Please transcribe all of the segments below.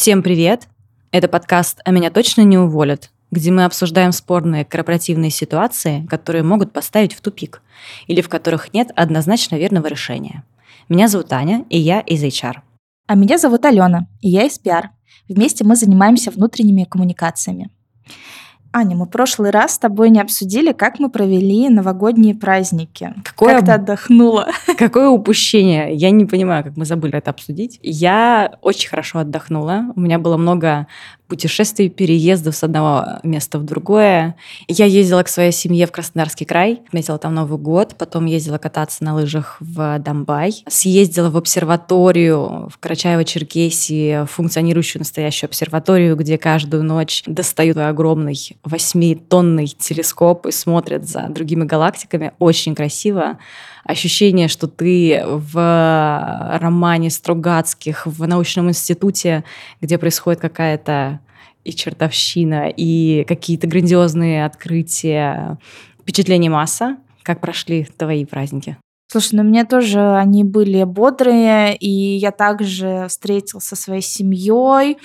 Всем привет! Это подкаст «А меня точно не уволят», где мы обсуждаем спорные корпоративные ситуации, которые могут поставить в тупик или в которых нет однозначно верного решения. Меня зовут Аня, и я из HR. А меня зовут Алена, и я из PR. Вместе мы занимаемся внутренними коммуникациями. Аня, мы в прошлый раз с тобой не обсудили, как мы провели новогодние праздники. Какое как ты отдохнула? Какое упущение. Я не понимаю, как мы забыли это обсудить. Я очень хорошо отдохнула. У меня было много путешествий, переездов с одного места в другое. Я ездила к своей семье в Краснодарский край, отметила там Новый год, потом ездила кататься на лыжах в Домбай, съездила в обсерваторию в Карачаево-Черкесии, функционирующую настоящую обсерваторию, где каждую ночь достают огромный восьмитонный телескоп и смотрят за другими галактиками. Очень красиво ощущение, что ты в романе Стругацких, в научном институте, где происходит какая-то и чертовщина, и какие-то грандиозные открытия. Впечатление масса. Как прошли твои праздники? Слушай, ну мне тоже они были бодрые, и я также встретился со своей семьей,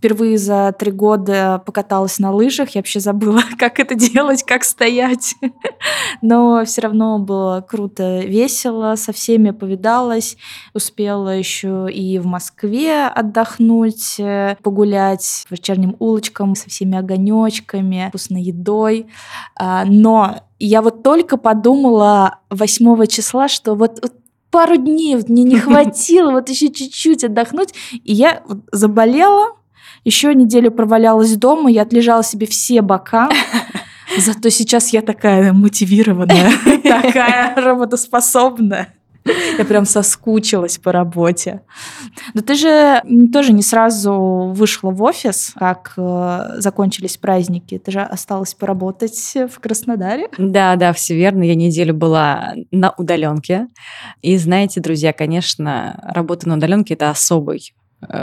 впервые за три года покаталась на лыжах. Я вообще забыла, как это делать, как стоять. Но все равно было круто, весело, со всеми повидалась. Успела еще и в Москве отдохнуть, э, погулять по вечерним улочкам со всеми огонечками, вкусной едой. А, но я вот только подумала 8 числа, что вот, вот пару дней мне не хватило, вот еще чуть-чуть отдохнуть. И я заболела, еще неделю провалялась дома, я отлежала себе все бока. Зато сейчас я такая мотивированная, такая работоспособная. Я прям соскучилась по работе. Но ты же тоже не сразу вышла в офис, как э, закончились праздники. Ты же осталась поработать в Краснодаре. Да, да, все верно. Я неделю была на удаленке. И знаете, друзья, конечно, работа на удаленке это особый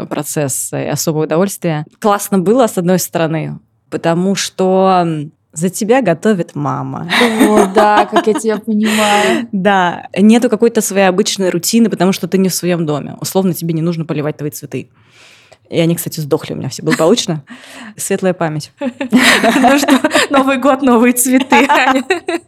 процесс и особое удовольствие. Классно было, с одной стороны, потому что за тебя готовит мама. О, да, как я тебя понимаю. Да, нету какой-то своей обычной рутины, потому что ты не в своем доме. Условно, тебе не нужно поливать твои цветы. И они, кстати, сдохли у меня все благополучно. Светлая память. Ну что, Новый год, новые цветы.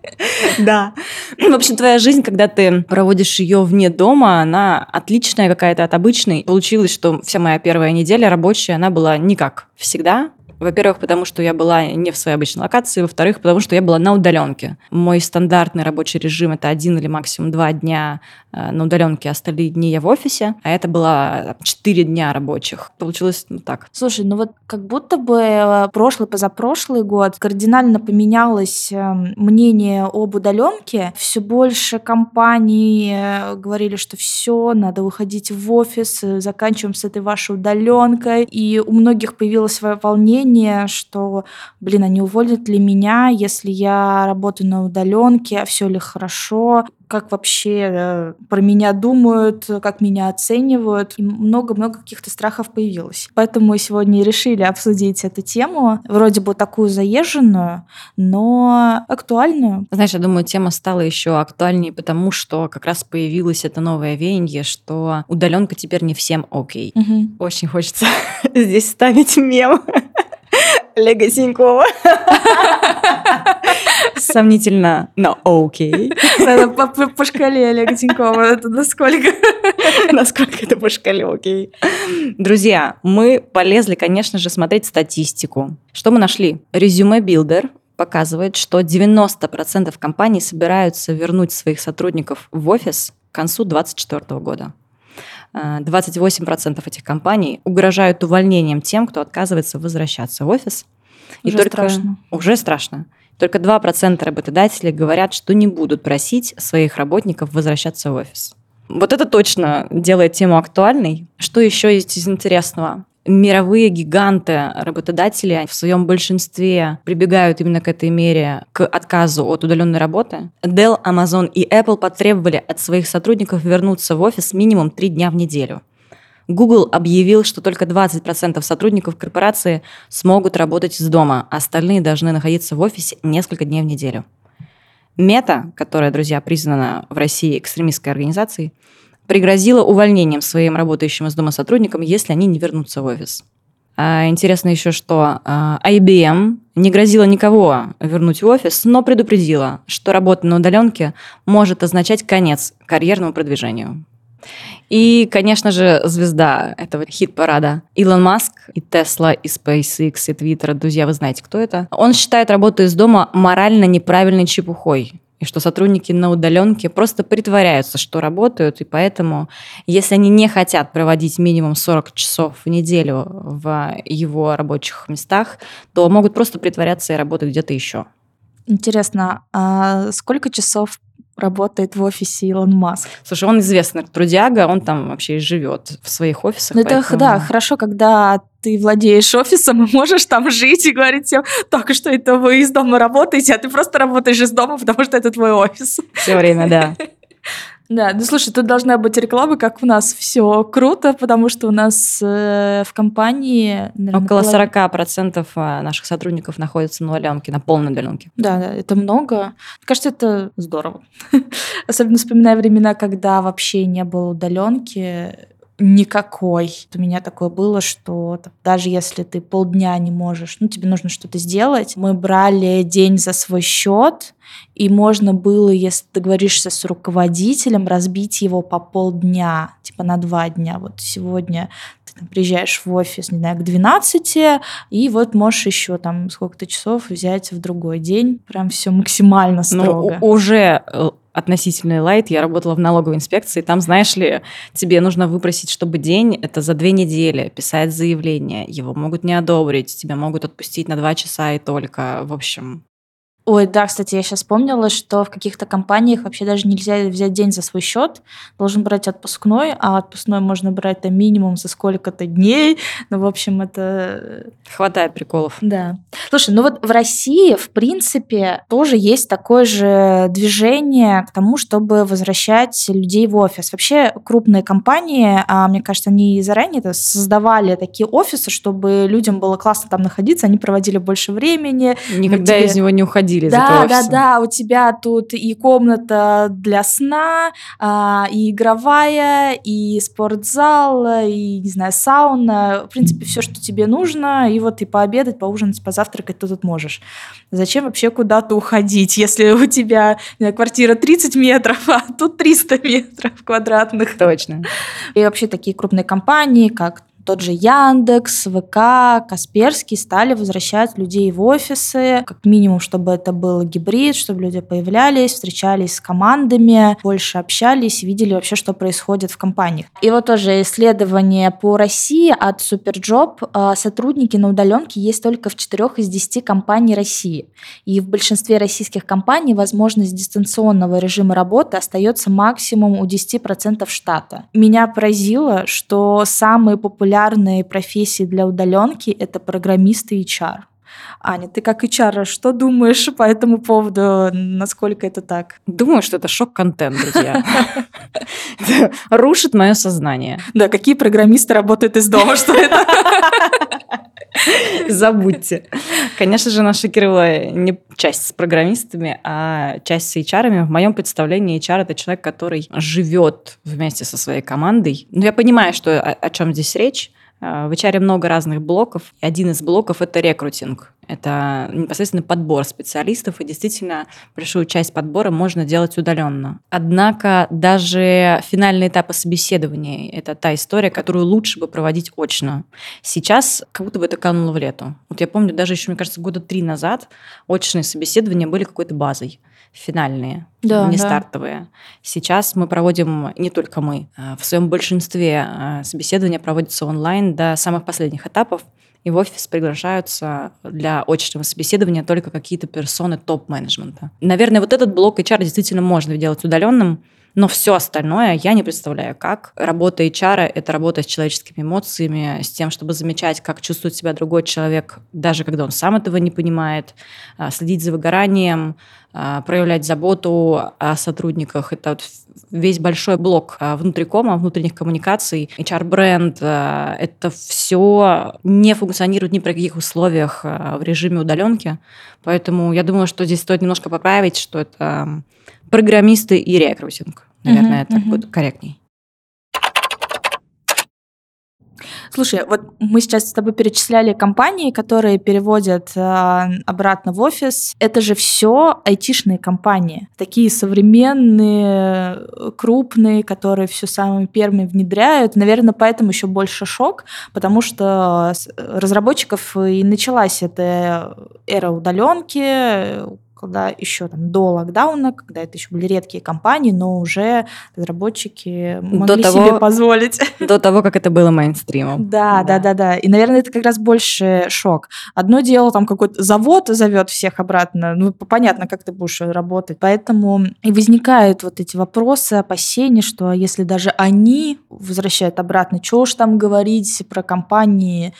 Да. В общем, твоя жизнь, когда ты проводишь ее вне дома, она отличная какая-то от обычной. Получилось, что вся моя первая неделя рабочая, она была никак всегда. Во-первых, потому что я была не в своей обычной локации, во-вторых, потому что я была на удаленке. Мой стандартный рабочий режим это один или максимум два дня э, на удаленке, остальные дни я в офисе, а это было четыре дня рабочих. Получилось ну, так. Слушай, ну вот как будто бы э, прошлый, позапрошлый год кардинально поменялось эм, мнение об удаленке. Все больше компаний э, говорили, что все, надо выходить в офис, заканчиваем с этой вашей удаленкой. И у многих появилось волнение сомнение, что, блин, они уволят ли меня, если я работаю на удаленке, все ли хорошо, как вообще э, про меня думают, как меня оценивают. И много-много каких-то страхов появилось. Поэтому мы сегодня решили обсудить эту тему, вроде бы такую заезженную, но актуальную. Знаешь, я думаю, тема стала еще актуальнее, потому что как раз появилось это новое веяние, что удаленка теперь не всем окей. Угу. Очень хочется здесь ставить мем. Олега Синькова. Сомнительно, но окей. По, по, по шкале Олега Тинькова. Это насколько? Насколько это по шкале окей. Друзья, мы полезли, конечно же, смотреть статистику. Что мы нашли? Резюме Билдер показывает, что 90% компаний собираются вернуть своих сотрудников в офис к концу 2024 года. 28% этих компаний угрожают увольнением тем, кто отказывается возвращаться в офис. Уже И только... страшно. Уже страшно. Только 2% работодателей говорят, что не будут просить своих работников возвращаться в офис. Вот это точно делает тему актуальной. Что еще есть из интересного? Мировые гиганты работодатели в своем большинстве прибегают именно к этой мере, к отказу от удаленной работы. Dell, Amazon и Apple потребовали от своих сотрудников вернуться в офис минимум три дня в неделю. Google объявил, что только 20% сотрудников корпорации смогут работать из дома, а остальные должны находиться в офисе несколько дней в неделю. Мета, которая, друзья, признана в России экстремистской организацией, пригрозила увольнением своим работающим из дома сотрудникам, если они не вернутся в офис. А, интересно еще, что а, IBM не грозила никого вернуть в офис, но предупредила, что работа на удаленке может означать конец карьерному продвижению. И, конечно же, звезда этого хит-парада Илон Маск и Тесла, и SpaceX, и Twitter. Друзья, вы знаете, кто это? Он считает работу из дома морально неправильной чепухой и что сотрудники на удаленке просто притворяются, что работают, и поэтому, если они не хотят проводить минимум 40 часов в неделю в его рабочих местах, то могут просто притворяться и работать где-то еще. Интересно, а сколько часов работает в офисе Илон Маск. Слушай, он известный трудяга, он там вообще и живет в своих офисах. Ну, поэтому... это, да, хорошо, когда ты владеешь офисом и можешь там жить и говорить всем, только что это вы из дома работаете, а ты просто работаешь из дома, потому что это твой офис. Все время, да. Да, ну слушай, тут должна быть реклама, как у нас все круто, потому что у нас э, в компании... Наверное, Около полов... 40% э, наших сотрудников находятся на удаленке, на полной удаленке. Да, да, это много. Мне кажется, это здорово. Особенно вспоминая времена, когда вообще не было удаленки, никакой. У меня такое было, что даже если ты полдня не можешь, ну, тебе нужно что-то сделать, мы брали день за свой счет, и можно было, если договоришься с руководителем, разбить его по полдня, типа на два дня. Вот сегодня приезжаешь в офис, не знаю, к 12, и вот можешь еще там сколько-то часов взять в другой день. Прям все максимально ну, строго. Ну, уже э, относительный лайт. Я работала в налоговой инспекции. Там, знаешь ли, тебе нужно выпросить, чтобы день – это за две недели писать заявление. Его могут не одобрить, тебя могут отпустить на два часа и только. В общем, Ой, да, кстати, я сейчас вспомнила, что в каких-то компаниях вообще даже нельзя взять день за свой счет, должен брать отпускной, а отпускной можно брать там минимум за сколько-то дней. Ну, в общем, это... Хватает приколов. Да. Слушай, ну вот в России, в принципе, тоже есть такое же движение к тому, чтобы возвращать людей в офис. Вообще крупные компании, а, мне кажется, они заранее -то создавали такие офисы, чтобы людям было классно там находиться, они проводили больше времени. Никогда тебе... из него не уходили выходили да, Да, да, да, у тебя тут и комната для сна, а, и игровая, и спортзал, и, не знаю, сауна, в принципе, все, что тебе нужно, и вот и пообедать, поужинать, позавтракать ты тут можешь. Зачем вообще куда-то уходить, если у тебя знаю, квартира 30 метров, а тут 300 метров квадратных? Точно. И вообще такие крупные компании, как тот же Яндекс, ВК, Касперский стали возвращать людей в офисы, как минимум, чтобы это был гибрид, чтобы люди появлялись, встречались с командами, больше общались, видели вообще, что происходит в компаниях. И вот тоже исследование по России от Superjob. А, сотрудники на удаленке есть только в 4 из 10 компаний России. И в большинстве российских компаний возможность дистанционного режима работы остается максимум у 10% штата. Меня поразило, что самые популярные популярные профессии для удаленки – это программисты и HR. Аня, ты как HR, что думаешь по этому поводу? Насколько это так? Думаю, что это шок-контент, друзья. Рушит мое сознание. Да, какие программисты работают из дома, что это? Забудьте. Конечно же, нас шокировала не часть с программистами, а часть с HR. В моем представлении HR – это человек, который живет вместе со своей командой. Но я понимаю, что о, о чем здесь речь. Э, в HR много разных блоков. Один из блоков – это рекрутинг. Это непосредственно подбор специалистов, и действительно большую часть подбора можно делать удаленно. Однако даже финальные этапы собеседования – это та история, которую лучше бы проводить очно. Сейчас как будто бы это кануло в лету. Вот я помню, даже еще, мне кажется, года три назад очные собеседования были какой-то базой финальные, да, не да. стартовые. Сейчас мы проводим, не только мы, а в своем большинстве а, собеседования проводятся онлайн до самых последних этапов, и в офис приглашаются для очного собеседования только какие-то персоны топ-менеджмента. Наверное, вот этот блок HR действительно можно делать удаленным, но все остальное я не представляю, как. Работа HR – это работа с человеческими эмоциями, с тем, чтобы замечать, как чувствует себя другой человек, даже когда он сам этого не понимает, а, следить за выгоранием, а, проявлять заботу о сотрудниках. Это вот весь большой блок а, внутрикома, внутренних коммуникаций, HR-бренд. Это все не функционирует ни при каких условиях в режиме удаленки. Поэтому я думаю, что здесь стоит немножко поправить, что это программисты и рекрутинг. Наверное, uh-huh, это uh-huh. будет корректней. Слушай, вот мы сейчас с тобой перечисляли компании, которые переводят э, обратно в офис. Это же все айтишные компании. Такие современные, крупные, которые все самыми первыми внедряют. Наверное, поэтому еще больше шок, потому что разработчиков и началась эта эра удаленки, когда еще там до локдауна, когда это еще были редкие компании, но уже разработчики могли до того, себе позволить. До того, как это было мейнстримом. Да, да, да, да, да. И, наверное, это как раз больше шок. Одно дело, там какой-то завод зовет всех обратно, ну, понятно, как ты будешь работать. Поэтому и возникают вот эти вопросы, опасения, что если даже они возвращают обратно, чего уж там говорить про компании,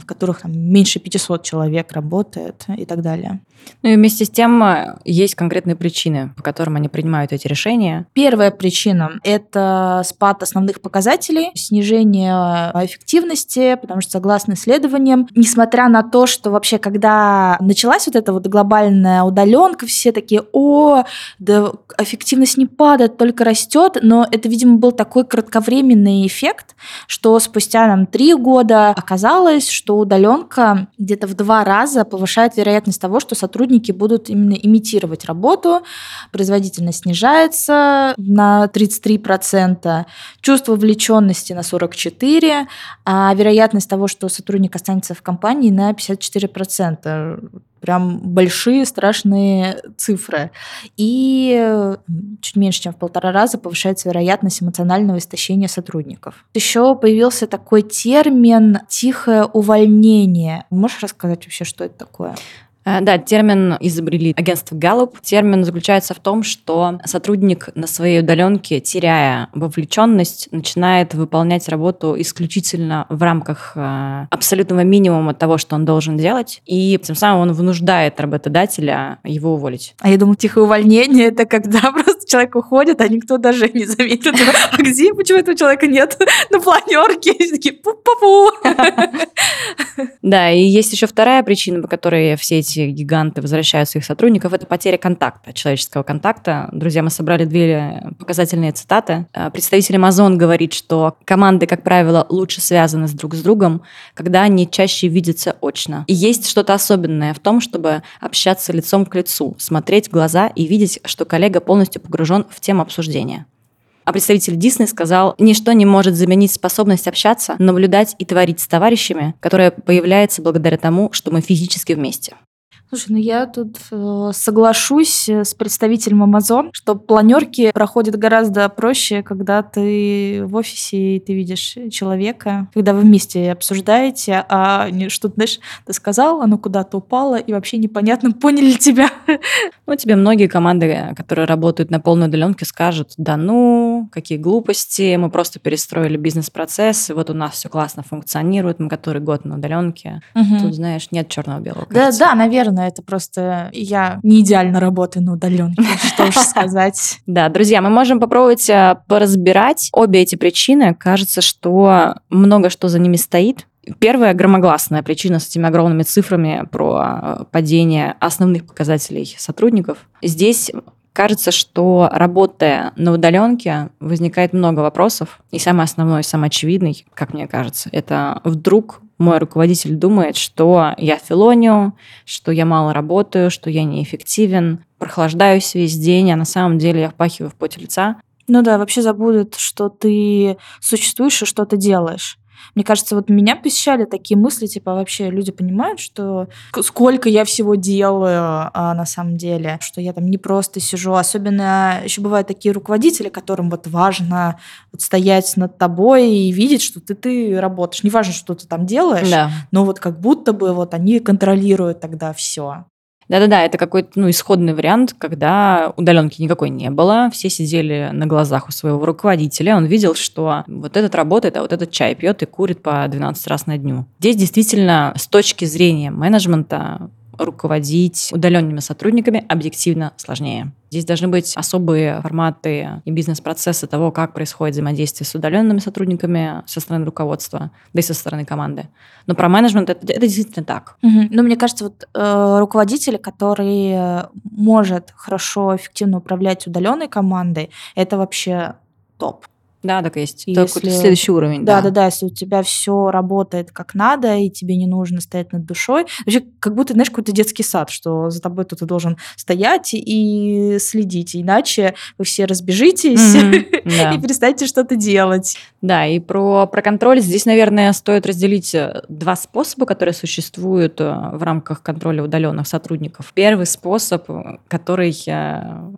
в которых там меньше 500 человек работает и так далее. Ну и вместе с тем э, есть конкретные причины, по которым они принимают эти решения. Первая причина – это спад основных показателей, снижение э, эффективности, потому что, согласно исследованиям, несмотря на то, что вообще, когда началась вот эта вот глобальная удаленка, все такие, о, да эффективность не падает, только растет, но это, видимо, был такой кратковременный эффект, что спустя нам три года оказалось, что удаленка где-то в два раза повышает вероятность того, что сотрудники будут именно имитировать работу, производительность снижается на 33%, чувство вовлеченности на 44%, а вероятность того, что сотрудник останется в компании на 54% прям большие страшные цифры. И чуть меньше, чем в полтора раза повышается вероятность эмоционального истощения сотрудников. Еще появился такой термин «тихое увольнение». Можешь рассказать вообще, что это такое? Э, да, термин изобрели агентство Gallup. Термин заключается в том, что сотрудник на своей удаленке, теряя вовлеченность, начинает выполнять работу исключительно в рамках э, абсолютного минимума того, что он должен делать, и тем самым он вынуждает работодателя его уволить. А я думаю, тихое увольнение это когда просто человек уходит, а никто даже не заметит. А где, почему этого человека нет на планерке? Такие, пу-пу-пу. Да, и есть еще вторая причина, по которой все эти гиганты возвращают своих сотрудников, это потеря контакта, человеческого контакта. Друзья, мы собрали две показательные цитаты. Э, представитель Amazon говорит, что команды, как правило, лучше связаны с друг с другом, когда они чаще видятся очно. И есть что-то особенное в том, чтобы общаться лицом к лицу, смотреть в глаза и видеть, что коллега полностью погружен в тему обсуждения. А представитель Дисней сказал, ничто не может заменить способность общаться, наблюдать и творить с товарищами, которая появляется благодаря тому, что мы физически вместе. Слушай, ну я тут э, соглашусь э, с представителем Amazon, что планерки проходят гораздо проще, когда ты в офисе и ты видишь человека, когда вы вместе обсуждаете, а не что знаешь, ты сказал, оно куда-то упало, и вообще непонятно, поняли тебя. Ну, тебе многие команды, которые работают на полной удаленке, скажут, да ну, какие глупости, мы просто перестроили бизнес-процесс, вот у нас все классно функционирует, мы который год на удаленке. Угу. Тут, знаешь, нет черного-белого. Да, да, наверное наверное, это просто я не идеально работаю на удаленке, что уж сказать. Да, друзья, мы можем попробовать э, поразбирать обе эти причины. Кажется, что много что за ними стоит. Первая громогласная причина с этими огромными цифрами про э, падение основных показателей сотрудников. Здесь Кажется, что работая на удаленке, возникает много вопросов. И самый основной, самый очевидный, как мне кажется, это вдруг мой руководитель думает, что я филоню, что я мало работаю, что я неэффективен, прохлаждаюсь весь день, а на самом деле я впахиваю в поте лица. Ну да, вообще забудут, что ты существуешь и что ты делаешь. Мне кажется, вот меня посещали такие мысли, типа, вообще люди понимают, что сколько я всего делаю а, на самом деле, что я там не просто сижу. Особенно еще бывают такие руководители, которым вот важно вот стоять над тобой и видеть, что ты, ты работаешь. Неважно, что ты там делаешь, да. но вот как будто бы вот они контролируют тогда все. Да-да-да, это какой-то ну, исходный вариант, когда удаленки никакой не было, все сидели на глазах у своего руководителя, он видел, что вот этот работает, а вот этот чай пьет и курит по 12 раз на дню. Здесь действительно с точки зрения менеджмента руководить удаленными сотрудниками объективно сложнее. Здесь должны быть особые форматы и бизнес-процессы того, как происходит взаимодействие с удаленными сотрудниками со стороны руководства, да и со стороны команды. Но про менеджмент это, это действительно так. Угу. Ну, мне кажется, вот э, руководитель, который может хорошо, эффективно управлять удаленной командой, это вообще топ. Да, так есть. Это если... следующий уровень. Да, да, да, да. Если у тебя все работает как надо, и тебе не нужно стоять над душой. Вообще, как будто, знаешь, какой-то детский сад, что за тобой ты должен стоять и следить. Иначе вы все разбежитесь и перестанете что-то делать. Да, и про, про контроль здесь, наверное, стоит разделить э, два способа, которые существуют э, в рамках контроля удаленных сотрудников. Первый способ, э, который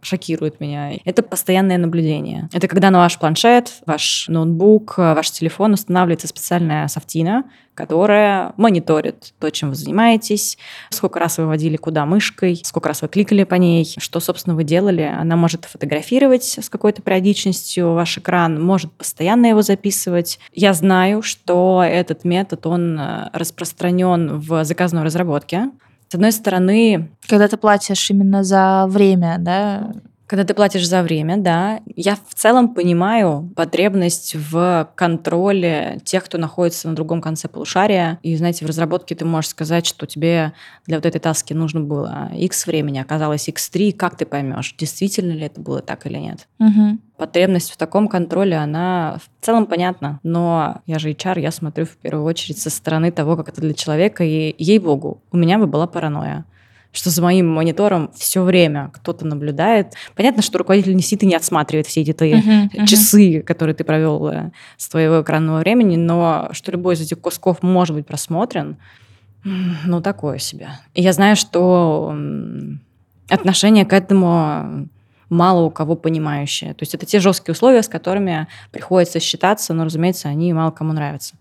шокирует меня, это постоянное наблюдение. Это когда на ваш планшет ваш ноутбук, ваш телефон устанавливается специальная софтина, которая мониторит то, чем вы занимаетесь, сколько раз вы водили куда мышкой, сколько раз вы кликали по ней, что, собственно, вы делали. Она может фотографировать с какой-то периодичностью ваш экран, может постоянно его записывать. Я знаю, что этот метод, он э, распространен в заказной разработке. С одной стороны... Когда ты платишь именно за время, да? Когда ты платишь за время, да, я в целом понимаю потребность в контроле тех, кто находится на другом конце полушария. И, знаете, в разработке ты можешь сказать, что тебе для вот этой таски нужно было X времени, оказалось X3. Как ты поймешь, действительно ли это было так или нет? Угу. Потребность в таком контроле, она в целом понятна. Но я же HR, я смотрю в первую очередь со стороны того, как это для человека. И, ей-богу, у меня бы была паранойя что за моим монитором все время кто-то наблюдает. Понятно, что руководитель не сидит и не отсматривает все эти твои uh-huh, uh-huh. часы, которые ты провел э, с твоего экранного времени, но что любой из этих кусков может быть просмотрен, ну, такое себе. И я знаю, что отношение к этому мало у кого понимающее. То есть это те жесткие условия, с которыми приходится считаться, но, разумеется, они мало кому нравятся.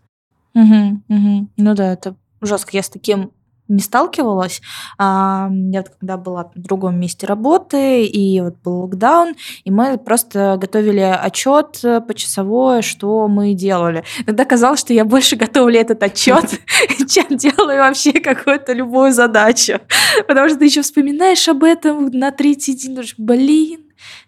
Угу, угу. Ну да, это жестко. Я с таким не сталкивалась. А, я когда была в другом месте работы, и вот был локдаун, и мы просто готовили отчет почасовой, что мы делали. Тогда казалось, что я больше готовлю этот отчет, чем делаю вообще какую-то любую задачу. Потому что ты еще вспоминаешь об этом на третий день, думаешь, блин,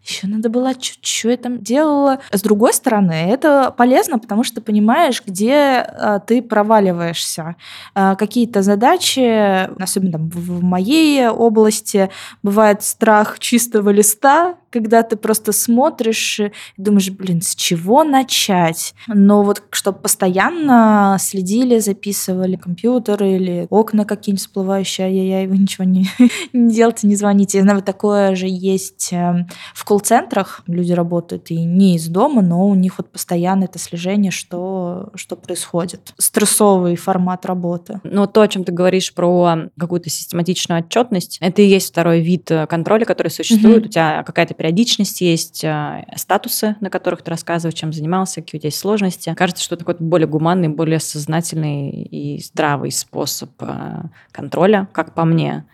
еще надо было что я там делала. С другой стороны, это полезно, потому что понимаешь, где а, ты проваливаешься. А, какие-то задачи, особенно там, в, моей области, бывает страх чистого листа, когда ты просто смотришь и думаешь, блин, с чего начать? Но вот чтобы постоянно следили, записывали компьютеры или окна какие-нибудь всплывающие, ай-яй-яй, вы ничего не, не делайте, не звоните. Я знаю, такое же есть эм, в колл-центрах. Люди работают и не из дома, но у них вот постоянно это слежение, что, что происходит. Стрессовый формат работы. Но то, о чем ты говоришь про какую-то систематичную отчетность, это и есть второй вид э, контроля, который существует. Mm-hmm. У тебя какая-то периодичность, есть э, статусы, на которых ты рассказываешь, чем занимался, какие у тебя есть сложности. Кажется, что это какой-то более гуманный, более сознательный и здравый способ э, контроля, как по мне.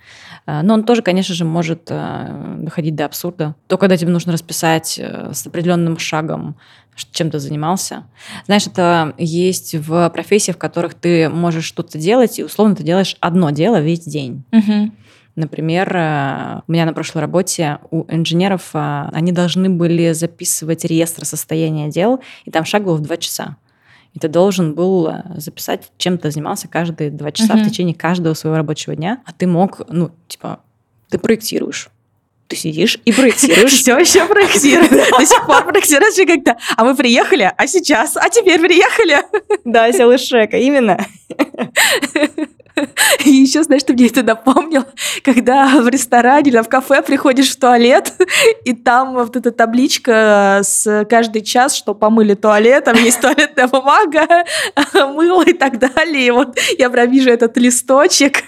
Но он тоже, конечно же, может доходить до абсурда. То, когда тебе нужно расписать с определенным шагом, чем ты занимался. Знаешь, это есть в профессиях, в которых ты можешь что-то делать, и условно ты делаешь одно дело весь день. Угу. Например, э, у меня на прошлой работе у инженеров э, они должны были записывать реестр состояния дел, и там шаг был в два часа. И ты должен был э, записать, чем ты занимался каждые два часа uh-huh. в течение каждого своего рабочего дня. А ты мог, ну, типа, ты проектируешь. Ты сидишь и проектируешь. Все еще проектируешь. До сих пор проектируешь как-то. А мы приехали, а сейчас, а теперь приехали. Да, сел Шека, именно. И еще, знаешь, ты мне это напомнил, когда в ресторане или в кафе приходишь в туалет, и там вот эта табличка с каждый час, что помыли туалет, там есть туалетная бумага, мыло и так далее. И вот я прям вижу этот листочек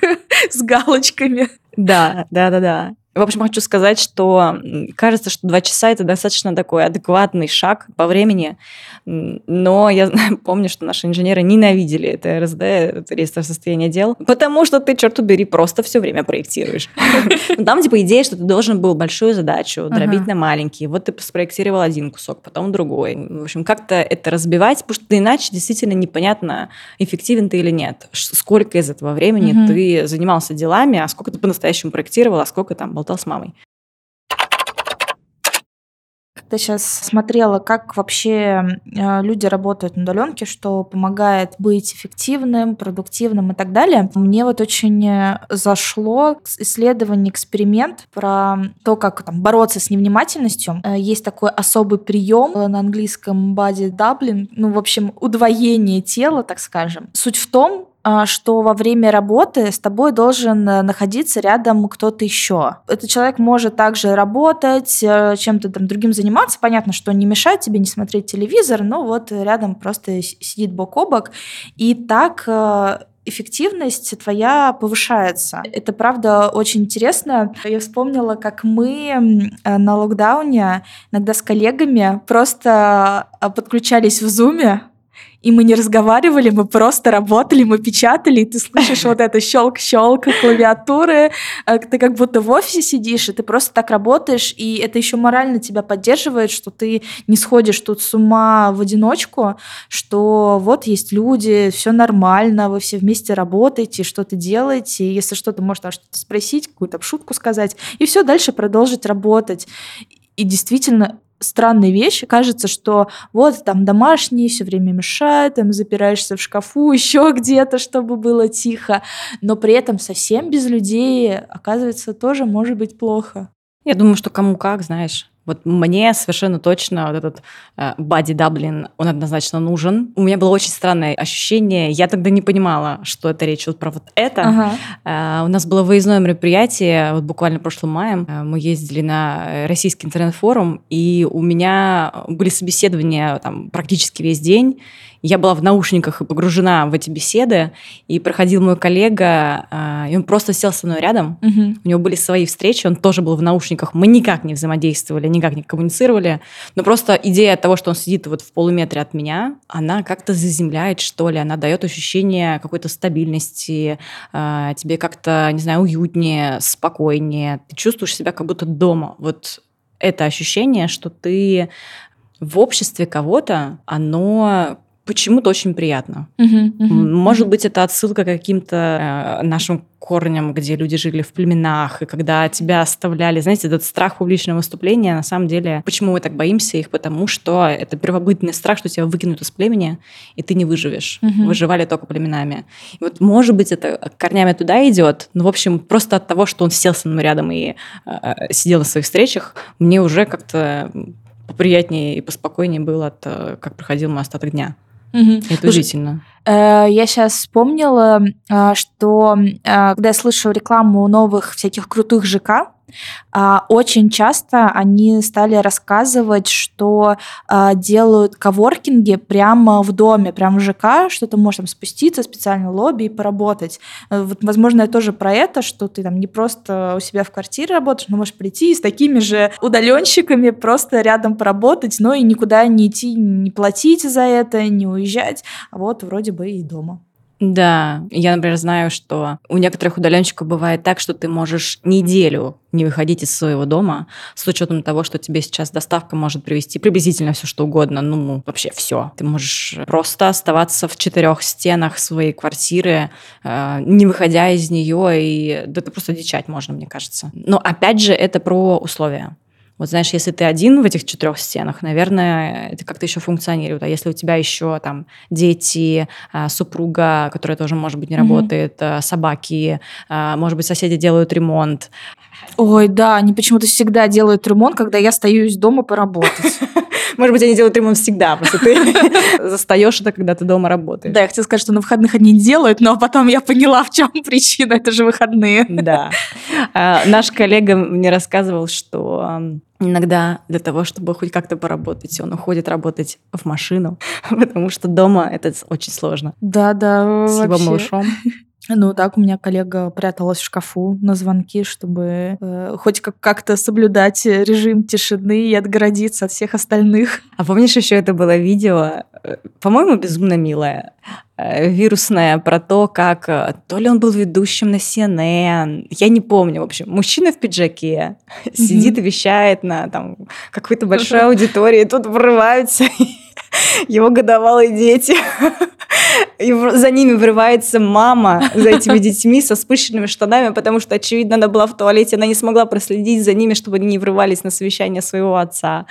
с галочками. Да, да, да, да. В общем, хочу сказать, что кажется, что два часа это достаточно такой адекватный шаг по времени, но я помню, что наши инженеры ненавидели это РСД, это реестр состояния дел, потому что ты, черт убери, просто все время проектируешь. Там типа идея, что ты должен был большую задачу дробить на маленькие, вот ты спроектировал один кусок, потом другой. В общем, как-то это разбивать, потому что иначе действительно непонятно, эффективен ты или нет. Сколько из этого времени ты занимался делами, а сколько ты по-настоящему проектировал, а сколько там был болтал с мамой. Когда сейчас смотрела, как вообще э, люди работают на удаленке, что помогает быть эффективным, продуктивным и так далее, мне вот очень э, зашло исследование, эксперимент про то, как там, бороться с невнимательностью. Э, есть такой особый прием на английском body doubling, ну, в общем, удвоение тела, так скажем. Суть в том, что во время работы с тобой должен э, находиться рядом кто-то еще. Этот человек может также работать, э, чем-то там другим заниматься. Понятно, что не мешает тебе не смотреть телевизор, но вот рядом просто сидит бок о бок. И так э, эффективность твоя повышается. Это правда очень интересно. Я вспомнила, как мы на локдауне иногда с коллегами просто подключались в зуме и мы не разговаривали, мы просто работали, мы печатали, и ты слышишь вот это щелк-щелк клавиатуры, э, ты как будто в офисе сидишь, и ты просто так работаешь, и это еще морально тебя поддерживает, что ты не сходишь тут с ума в одиночку, что вот есть люди, все нормально, вы все вместе работаете, что-то делаете, и если что-то можно что-то спросить, какую-то шутку сказать, и все дальше продолжить работать. И действительно, странные вещи. Кажется, что вот там домашние все время мешают, там запираешься в шкафу, еще где-то, чтобы было тихо. Но при этом совсем без людей, оказывается, тоже может быть плохо. Я думаю, что кому как, знаешь. Вот мне совершенно точно вот этот бади э, Даблин, он однозначно нужен. У меня было очень странное ощущение. Я тогда не понимала, что это речь вот про вот это. Ага. Э, у нас было выездное мероприятие, вот буквально прошлым маем. Э, мы ездили на российский интернет-форум, и у меня были собеседования там практически весь день. Я была в наушниках и погружена в эти беседы, и проходил мой коллега, а, и он просто сел со мной рядом. Угу. У него были свои встречи, он тоже был в наушниках. Мы никак не взаимодействовали, никак не коммуницировали, но просто идея того, что он сидит вот в полуметре от меня, она как-то заземляет, что ли, она дает ощущение какой-то стабильности, а, тебе как-то, не знаю, уютнее, спокойнее, ты чувствуешь себя как будто дома. Вот это ощущение, что ты в обществе кого-то, оно почему-то очень приятно. Uh-huh, uh-huh, Может uh-huh. быть, это отсылка к каким-то э, нашим корням, где люди жили в племенах, и когда тебя оставляли, знаете, этот страх публичного выступления, на самом деле, почему мы так боимся их? Потому что это первобытный страх, что тебя выкинут из племени, и ты не выживешь. Uh-huh. Выживали только племенами. И вот, может быть, это корнями туда идет, но, в общем, просто от того, что он сел со мной рядом и э, сидел на своих встречах, мне уже как-то поприятнее и поспокойнее было от э, как проходил мой остаток дня. Угу. Это удивительно. Э, я сейчас вспомнила, э, что э, когда я слышу рекламу новых всяких крутых ЖК, очень часто они стали рассказывать, что а, делают коворкинги прямо в доме, прямо в ЖК, что ты можешь там спуститься, специально лобби и поработать. Э, вот, возможно, это тоже про это, что ты там не просто у себя в квартире работаешь, но можешь прийти и с такими же удаленщиками просто рядом поработать, но и никуда не идти, не платить за это, не уезжать, а вот вроде бы и дома. Да, я, например, знаю, что у некоторых удаленщиков бывает так, что ты можешь неделю не выходить из своего дома, с учетом того, что тебе сейчас доставка может привезти приблизительно все что угодно, ну, вообще все. Ты можешь просто оставаться в четырех стенах своей квартиры, э, не выходя из нее, и да это просто дичать можно, мне кажется. Но опять же, это про условия. Вот знаешь, если ты один в этих четырех стенах, наверное, это как-то еще функционирует. А если у тебя еще там дети, а, супруга, которая тоже, может быть, не работает, mm-hmm. собаки, а, может быть, соседи делают ремонт. Ой, да, они почему-то всегда делают ремонт, когда я остаюсь дома поработать. Может быть, они делают ремонт всегда, просто ты застаешь это, когда ты дома работаешь. Да, я хотела сказать, что на выходных они не делают, но потом я поняла, в чем причина, это же выходные. Да. Наш коллега мне рассказывал, что иногда для того, чтобы хоть как-то поработать, он уходит работать в машину, потому что дома это очень сложно. Да, да. С его малышом. Ну, так у меня коллега пряталась в шкафу на звонки, чтобы э, хоть как- как-то соблюдать режим тишины и отгородиться от всех остальных. А помнишь, еще это было видео, э, по-моему, безумно милое, э, вирусное, про то, как э, то ли он был ведущим на CNN, я не помню, в общем, мужчина в пиджаке сидит и вещает на там какой-то большой аудитории, тут врываются его годовалые дети И за ними врывается мама, за этими детьми со спущенными штанами, потому что, очевидно, она была в туалете, она не смогла проследить за ними, чтобы они не врывались на совещание своего отца.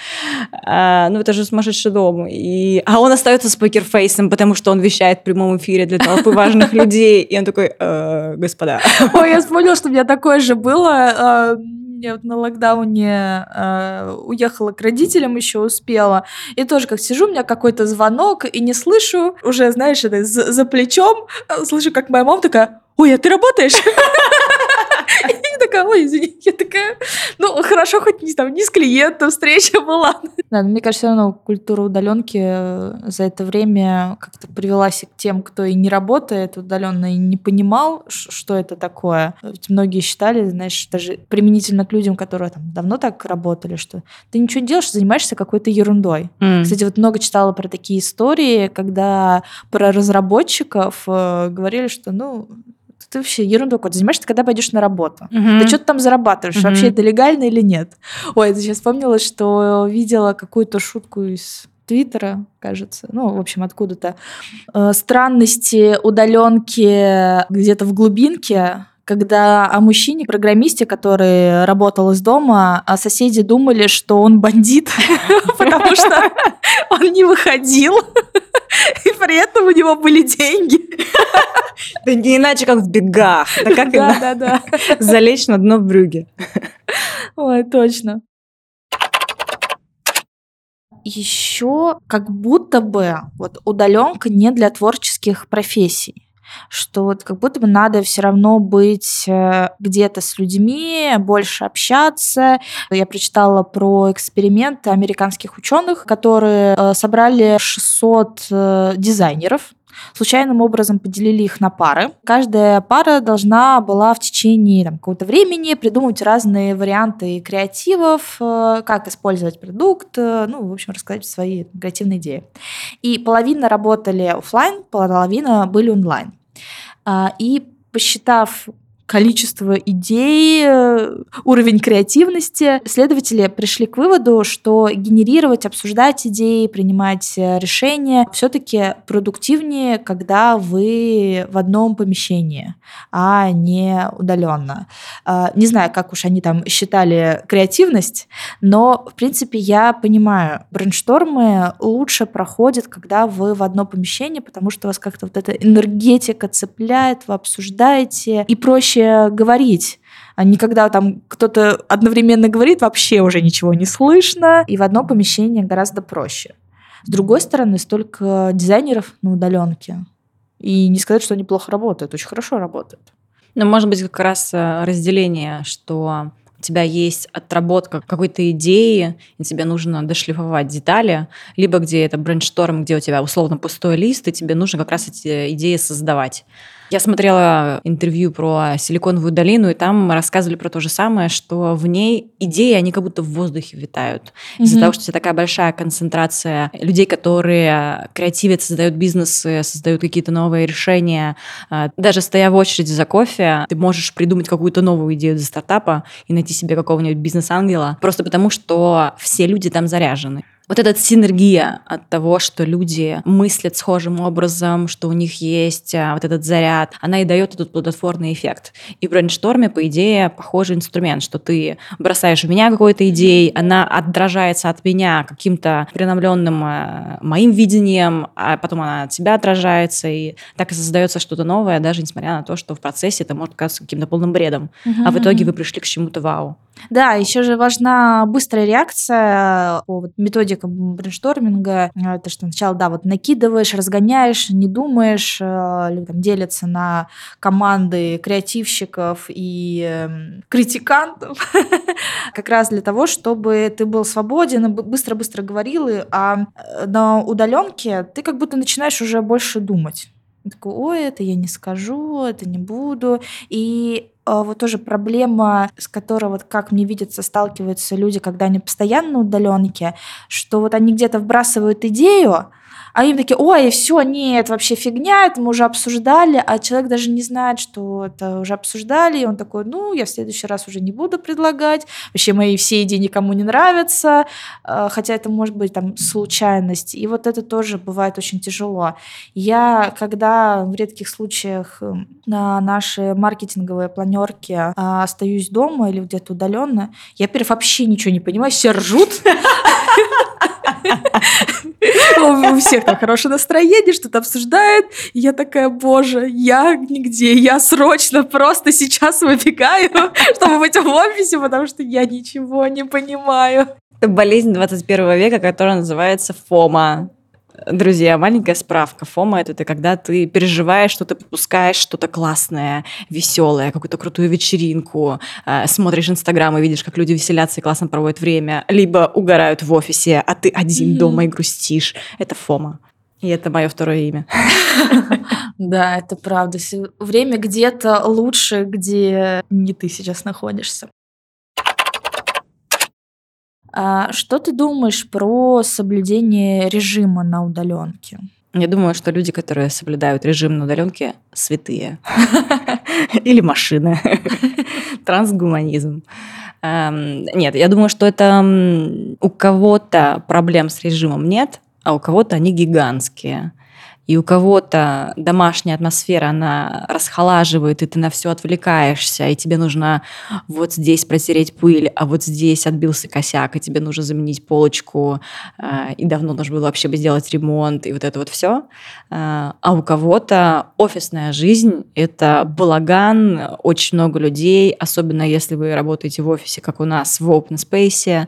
А, ну, это же сумасшедший дом. И... А он остается с покерфейсом, потому что он вещает в прямом эфире для толпы важных людей. И он такой, э, господа. Ой, я вспомнила, что у меня такое же было я вот на локдауне э, уехала к родителям, еще успела. И тоже как сижу, у меня какой-то звонок, и не слышу, уже, знаешь, это за, за плечом, э, слышу, как моя мама такая, ой, а ты работаешь? Такая, ой, извини. Я такая, ну, хорошо, хоть не, там, не с клиентом встреча была. Да, но мне кажется, все равно культура удаленки э, за это время как-то привелась к тем, кто и не работает удаленно, и не понимал, что это такое. Ведь многие считали, знаешь, даже применительно к людям, которые там давно так работали, что ты ничего не делаешь, занимаешься какой-то ерундой. Mm. Кстати, вот много читала про такие истории, когда про разработчиков э, говорили, что, ну, ты вообще ерунду какой-то занимаешься, когда пойдешь на работу. Uh-huh. Ты что-то там зарабатываешь, uh-huh. вообще это легально или нет? Ой, я сейчас вспомнила, что видела какую-то шутку из Твиттера, кажется, ну, в общем, откуда-то. Э, странности удаленки где-то в глубинке, когда о мужчине, программисте, который работал из дома, а соседи думали, что он бандит, потому что он не выходил, и при этом у него были деньги. Да не иначе, как в бегах. Да как да, да, да. залечь на дно брюги. Ой, точно. Еще как будто бы вот удаленка не для творческих профессий что вот как будто бы надо все равно быть э, где-то с людьми, больше общаться. Я прочитала про эксперименты американских ученых, которые э, собрали 600 э, дизайнеров, случайным образом поделили их на пары. Каждая пара должна была в течение там, какого-то времени придумать разные варианты креативов, как использовать продукт, ну, в общем, рассказать свои креативные идеи. И половина работали офлайн, половина были онлайн. А, и посчитав количество идей, э, уровень креативности, исследователи пришли к выводу, что генерировать, обсуждать идеи, принимать э, решения все-таки продуктивнее, когда вы в одном помещении, а не удаленно. А, не знаю, как уж они там считали креативность, но, в принципе, я понимаю, брейнштормы лучше проходят, когда вы в одно помещение, потому что вас как-то вот эта энергетика цепляет, вы обсуждаете, и проще проще говорить. А не когда там кто-то одновременно говорит, вообще уже ничего не слышно, и в одно помещение гораздо проще. С другой стороны, столько дизайнеров на удаленке. И не сказать, что они плохо работают, очень хорошо работают. Ну, может быть, как раз э, разделение, что у тебя есть отработка какой-то идеи, и тебе нужно дошлифовать детали, либо где это брейншторм, где у тебя условно пустой лист, и тебе нужно как раз эти идеи создавать. Я смотрела интервью про Силиконовую долину, и там рассказывали про то же самое, что в ней идеи, они как будто в воздухе витают. Mm-hmm. Из-за того, что это такая большая концентрация людей, которые креативят, создают бизнесы, создают какие-то новые решения. А, даже стоя в очереди за кофе, ты можешь придумать какую-то новую идею для стартапа и найти себе какого-нибудь бизнес-ангела, просто потому что все люди там заряжены вот эта синергия от того, что люди мыслят схожим образом, что у них есть а, вот этот заряд, она и дает этот плодотворный эффект. И в брейншторме, по идее, похожий инструмент, что ты бросаешь в меня какой-то идеей, она отражается от меня каким-то преломленным а, моим видением, а потом она от тебя отражается, и так и создается что-то новое, даже несмотря на то, что в процессе это может казаться каким-то полным бредом. Uh-huh. А в итоге вы пришли к чему-то вау. Да, еще же важна быстрая реакция по вот методикам брейншторминга. Это что сначала, да, вот накидываешь, разгоняешь, не думаешь, э, люди там делятся на команды креативщиков и эм, критикантов, как раз для того, чтобы ты был свободен, быстро-быстро говорил, а э, на удаленке ты как будто начинаешь уже больше думать. такой, ой, это я не скажу, это не буду. И вот тоже проблема, с которой, вот как мне видится, сталкиваются люди, когда они постоянно на что вот они где-то вбрасывают идею, а им такие, ой, все, нет, вообще фигня, это мы уже обсуждали, а человек даже не знает, что это уже обсуждали, и он такой, ну, я в следующий раз уже не буду предлагать, вообще мои все идеи никому не нравятся, э, хотя это может быть там случайность, и вот это тоже бывает очень тяжело. Я, когда в редких случаях эм, на наши маркетинговые планерки а, остаюсь дома или где-то удаленно, я, во вообще ничего не понимаю, все ржут, у всех там хорошее настроение, что-то обсуждают. И я такая, боже, я нигде, я срочно просто сейчас выбегаю, чтобы быть в офисе, потому что я ничего не понимаю. Это болезнь 21 века, которая называется ФОМА. Друзья, маленькая справка. Фома это ты, когда ты переживаешь, что ты пропускаешь что-то классное, веселое, какую-то крутую вечеринку, э, смотришь Инстаграм и видишь, как люди веселятся и классно проводят время, либо угорают в офисе, а ты один mm-hmm. дома и грустишь. Это Фома. И это мое второе имя. Да, это правда. Время где-то лучше, где не ты сейчас находишься. А что ты думаешь про соблюдение режима на удаленке? Я думаю, что люди, которые соблюдают режим на удаленке, святые. Или машины. Трансгуманизм. Эм, нет, я думаю, что это у кого-то проблем с режимом нет, а у кого-то они гигантские и у кого-то домашняя атмосфера, она расхолаживает, и ты на все отвлекаешься, и тебе нужно вот здесь протереть пыль, а вот здесь отбился косяк, и тебе нужно заменить полочку, э, и давно нужно было вообще бы сделать ремонт, и вот это вот все. Э, а у кого-то офисная жизнь — это балаган, очень много людей, особенно если вы работаете в офисе, как у нас, в open space,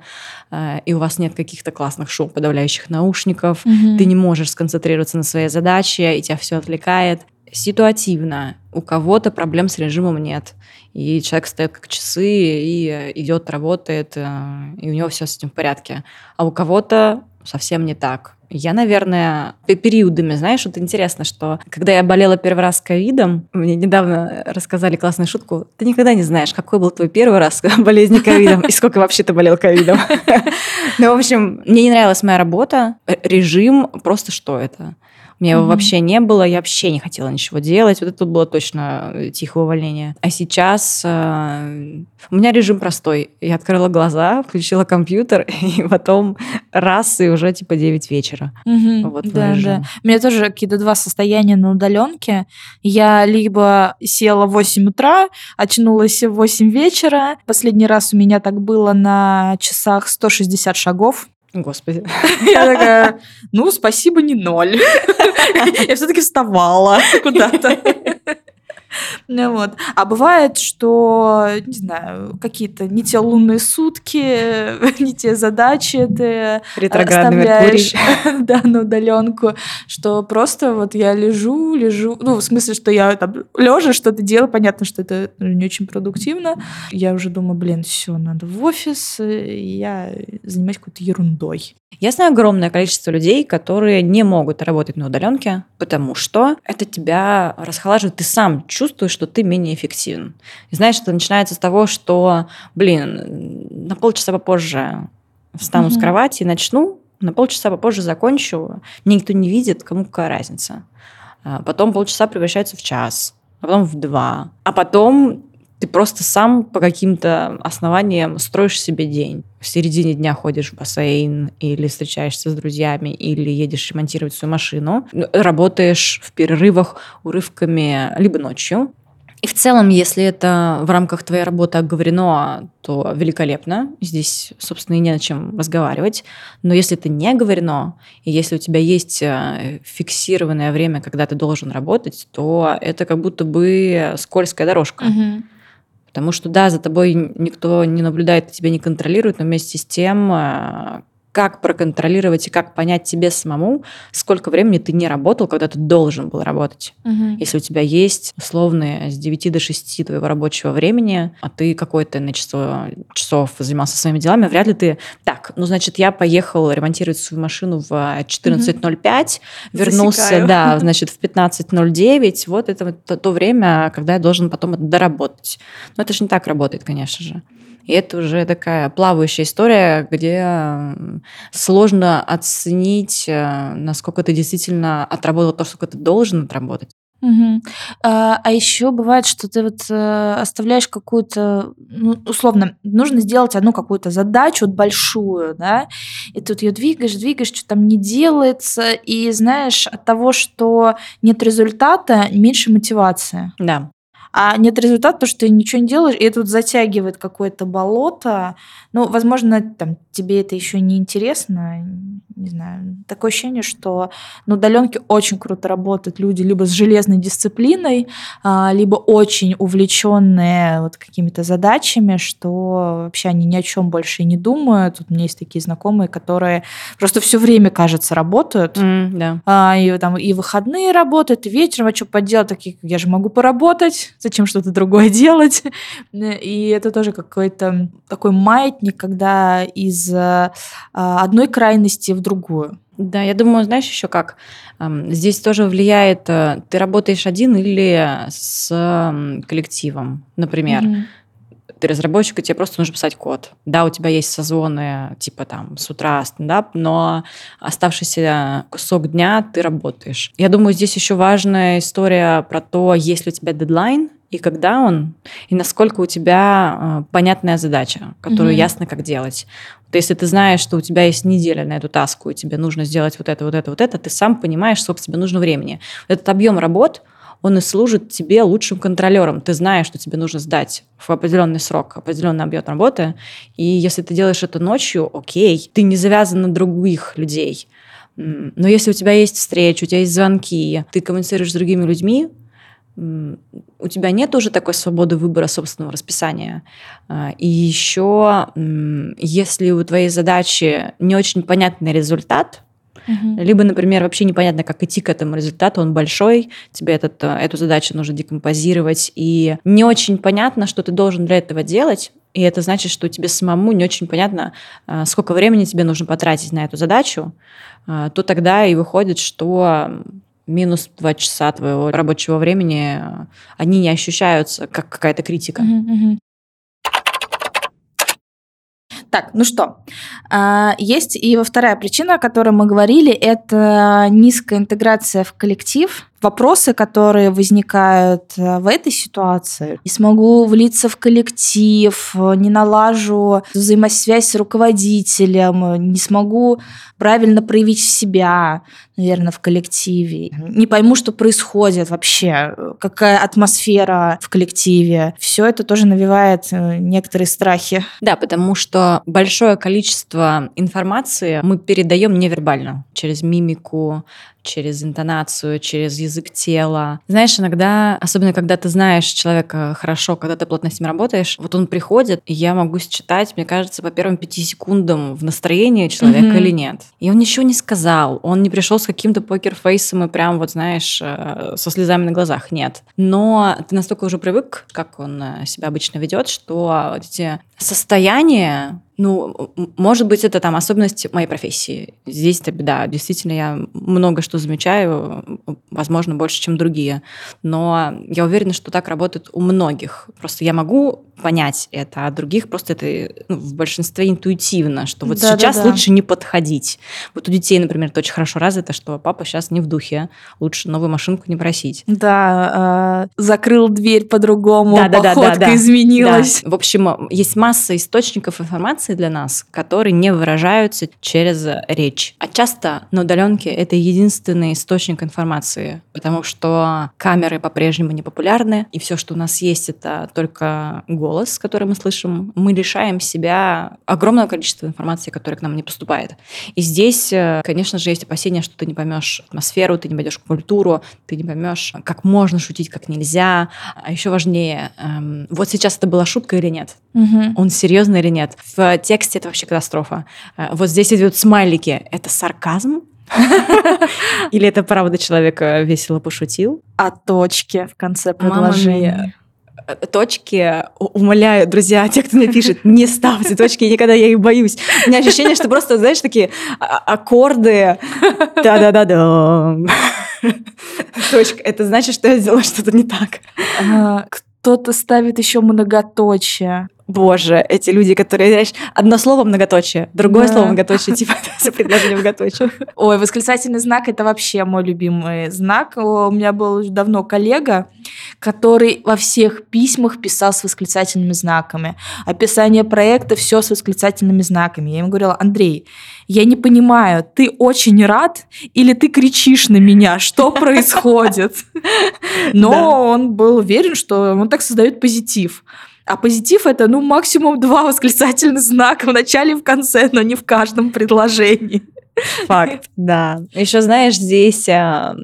э, и у вас нет каких-то классных шум-подавляющих наушников, mm-hmm. ты не можешь сконцентрироваться на своей задаче, задача, и тебя все отвлекает. Ситуативно. У кого-то проблем с режимом нет. И человек стоит как часы и идет, работает, э, и у него все с этим в порядке. А у кого-то совсем не так. Я, наверное, периодами, знаешь, вот интересно, что когда я болела первый раз ковидом, мне недавно рассказали классную шутку, ты никогда не знаешь, какой был твой первый раз болезни ковидом и сколько вообще ты болел ковидом. Ну, в общем, мне не нравилась моя работа, режим, просто что это? Меня его вообще не было, я вообще не хотела ничего делать. Вот это было точно э, тихое увольнение. А сейчас э, у меня режим простой. Я открыла глаза, включила компьютер, и потом раз, и уже типа 9 вечера. Угу, вот да, да. У меня тоже какие-то два состояния на удаленке. Я либо села в 8 утра, очнулась в 8 вечера. Последний раз у меня так было на часах 160 шагов. Господи. Я такая, ну, спасибо, не ноль. Я все-таки вставала куда-то. Ну вот. А бывает, что, не знаю, какие-то не те лунные сутки, не те задачи ты Ретроградный оставляешь да, на удаленку, что просто вот я лежу, лежу, ну, в смысле, что я там лежа что-то делаю, понятно, что это не очень продуктивно. Я уже думаю, блин, все, надо в офис, и я занимаюсь какой-то ерундой. Я знаю огромное количество людей, которые не могут работать на удаленке, потому что это тебя расхолаживает, ты сам чувствуешь, что ты менее эффективен. И знаешь, это начинается с того, что, блин, на полчаса попозже встану mm-hmm. с кровати и начну, на полчаса попозже закончу, никто не видит, кому какая разница. А потом полчаса превращается в час, а потом в два. А потом ты просто сам по каким-то основаниям строишь себе день. В середине дня ходишь в бассейн или встречаешься с друзьями, или едешь ремонтировать свою машину. Работаешь в перерывах урывками либо ночью, и в целом, если это в рамках твоей работы оговорено, то великолепно. Здесь, собственно, и не о чем разговаривать. Но если это не оговорено, и если у тебя есть э, фиксированное время, когда ты должен работать, то это как будто бы скользкая дорожка. Угу. Потому что, да, за тобой никто не наблюдает, тебя не контролирует, но вместе с тем э, как проконтролировать и как понять тебе самому, сколько времени ты не работал, когда ты должен был работать. Угу. Если у тебя есть условные с 9 до 6 твоего рабочего времени, а ты какое-то на число часов занимался своими делами, вряд ли ты... Так, ну, значит, я поехал ремонтировать свою машину в 14.05, угу. вернулся, Засекаю. да, значит, в 15.09, вот это то, то время, когда я должен потом это доработать. Но это же не так работает, конечно же. И это уже такая плавающая история, где сложно оценить, э, насколько ты действительно отработал то, что ты должен отработать. Угу. А, а еще бывает, что ты вот э, оставляешь какую-то, ну, условно, нужно сделать одну какую-то задачу вот большую, да, и тут ее двигаешь, двигаешь, что там не делается, и знаешь, от того, что нет результата, меньше мотивации. Да. А нет результата, то, что ты ничего не делаешь, и это вот затягивает какое-то болото. Ну, возможно, там, тебе это еще не интересно, не знаю. Такое ощущение, что на удаленке очень круто работают люди либо с железной дисциплиной, а, либо очень увлеченные вот какими-то задачами, что вообще они ни о чем больше не думают. Тут у меня есть такие знакомые, которые просто все время, кажется, работают. Mm, да. а, и, там, и выходные работают, и вечером, а что поделать, такие, я же могу поработать зачем что-то другое делать. И это тоже какой-то такой маятник, когда из а, одной крайности в другую. Да, я думаю, знаешь еще как, здесь тоже влияет, э, ты работаешь один или с коллективом, например. Mm-hmm ты разработчик, и тебе просто нужно писать код. Да, у тебя есть созвоны, типа там с утра стендап, но оставшийся кусок дня ты работаешь. Я думаю, здесь еще важная история про то, есть ли у тебя дедлайн, и когда он, и насколько у тебя э, понятная задача, которую mm-hmm. ясно как делать. Вот если ты знаешь, что у тебя есть неделя на эту таску, и тебе нужно сделать вот это, вот это, вот это, ты сам понимаешь, сколько тебе нужно времени. Этот объем работ, он и служит тебе лучшим контролером. Ты знаешь, что тебе нужно сдать в определенный срок, определенный объем работы. И если ты делаешь это ночью, окей, ты не завязан на других людей. Но если у тебя есть встречи, у тебя есть звонки, ты коммуницируешь с другими людьми, у тебя нет уже такой свободы выбора собственного расписания. А, и еще, если у твоей задачи не очень понятный результат, Угу. Либо, например, вообще непонятно, как идти к этому результату, он большой, тебе этот, э, эту задачу нужно декомпозировать, и не очень понятно, что ты должен для этого делать, и это значит, что тебе самому не очень понятно, э, сколько времени тебе нужно потратить на эту задачу, э, то тогда и выходит, что минус два часа твоего рабочего времени, они не ощущаются как какая-то критика. Uh-huh, Так, ну что, а, есть и вторая причина, о которой мы говорили, это низкая интеграция в коллектив, вопросы, которые возникают э, в этой ситуации. Не смогу влиться в коллектив, не налажу взаимосвязь с руководителем, не смогу правильно проявить себя, наверное, в коллективе. Не пойму, что происходит вообще, какая атмосфера в коллективе. Все это тоже навевает э, некоторые страхи. Да, потому что большое количество информации мы передаем невербально через мимику, через интонацию, через язык тела. Знаешь, иногда, особенно когда ты знаешь человека хорошо, когда ты плотно с ним работаешь, вот он приходит, и я могу считать, мне кажется, по первым пяти секундам в настроении человека mm-hmm. или нет. И он ничего не сказал, он не пришел с каким-то покерфейсом и прям вот, знаешь, э, со слезами на глазах, нет. Но ты настолько уже привык, как он э, себя обычно ведет, что эти состояния ну, может быть, это там особенность моей профессии. Здесь это беда. Действительно, я много что замечаю, возможно, больше, чем другие. Но я уверена, что так работает у многих. Просто я могу понять это, а других просто это ну, в большинстве интуитивно, что вот да, сейчас да, да. лучше не подходить. Вот у детей, например, это очень хорошо развито, что папа сейчас не в духе, лучше новую машинку не просить. Да, э, закрыл дверь по-другому, да, походка да, да, да, изменилась. Да. В общем, есть масса источников информации для нас, которые не выражаются через речь. А часто на удаленке это единственный источник информации, потому что камеры по-прежнему не популярны, и все, что у нас есть, это только голос, который мы слышим, мы лишаем себя огромного количества информации, которая к нам не поступает. И здесь, э, конечно же, есть опасения, что ты не поймешь атмосферу, ты не пойдешь культуру, ты не поймешь, как можно шутить, как нельзя. А еще важнее, эм, вот сейчас это была шутка или нет? Угу. Он серьезный или нет? В тексте это вообще катастрофа. Э, вот здесь идут смайлики. Это сарказм? Или это правда человек э, весело пошутил? А точки в конце предложения? точки, умоляю, друзья, те, кто напишет, не ставьте точки, никогда я их боюсь. У меня ощущение, что просто, знаешь, такие а, аккорды. Да-да-да-да. Точка. Это значит, что я сделала что-то не так. Кто-то ставит еще многоточие. Боже, эти люди, которые, знаешь, одно слово многоточие, другое да. слово многоточие, типа предложение многоточие. Ой, восклицательный знак — это вообще мой любимый знак. У меня был давно коллега, который во всех письмах писал с восклицательными знаками. Описание проекта — все с восклицательными знаками. Я ему говорила, Андрей, я не понимаю, ты очень рад или ты кричишь на меня? Что происходит? Но он был уверен, что он так создает позитив. А позитив это, ну, максимум два восклицательных знака в начале и в конце, но не в каждом предложении. Факт, да. Еще знаешь, здесь а,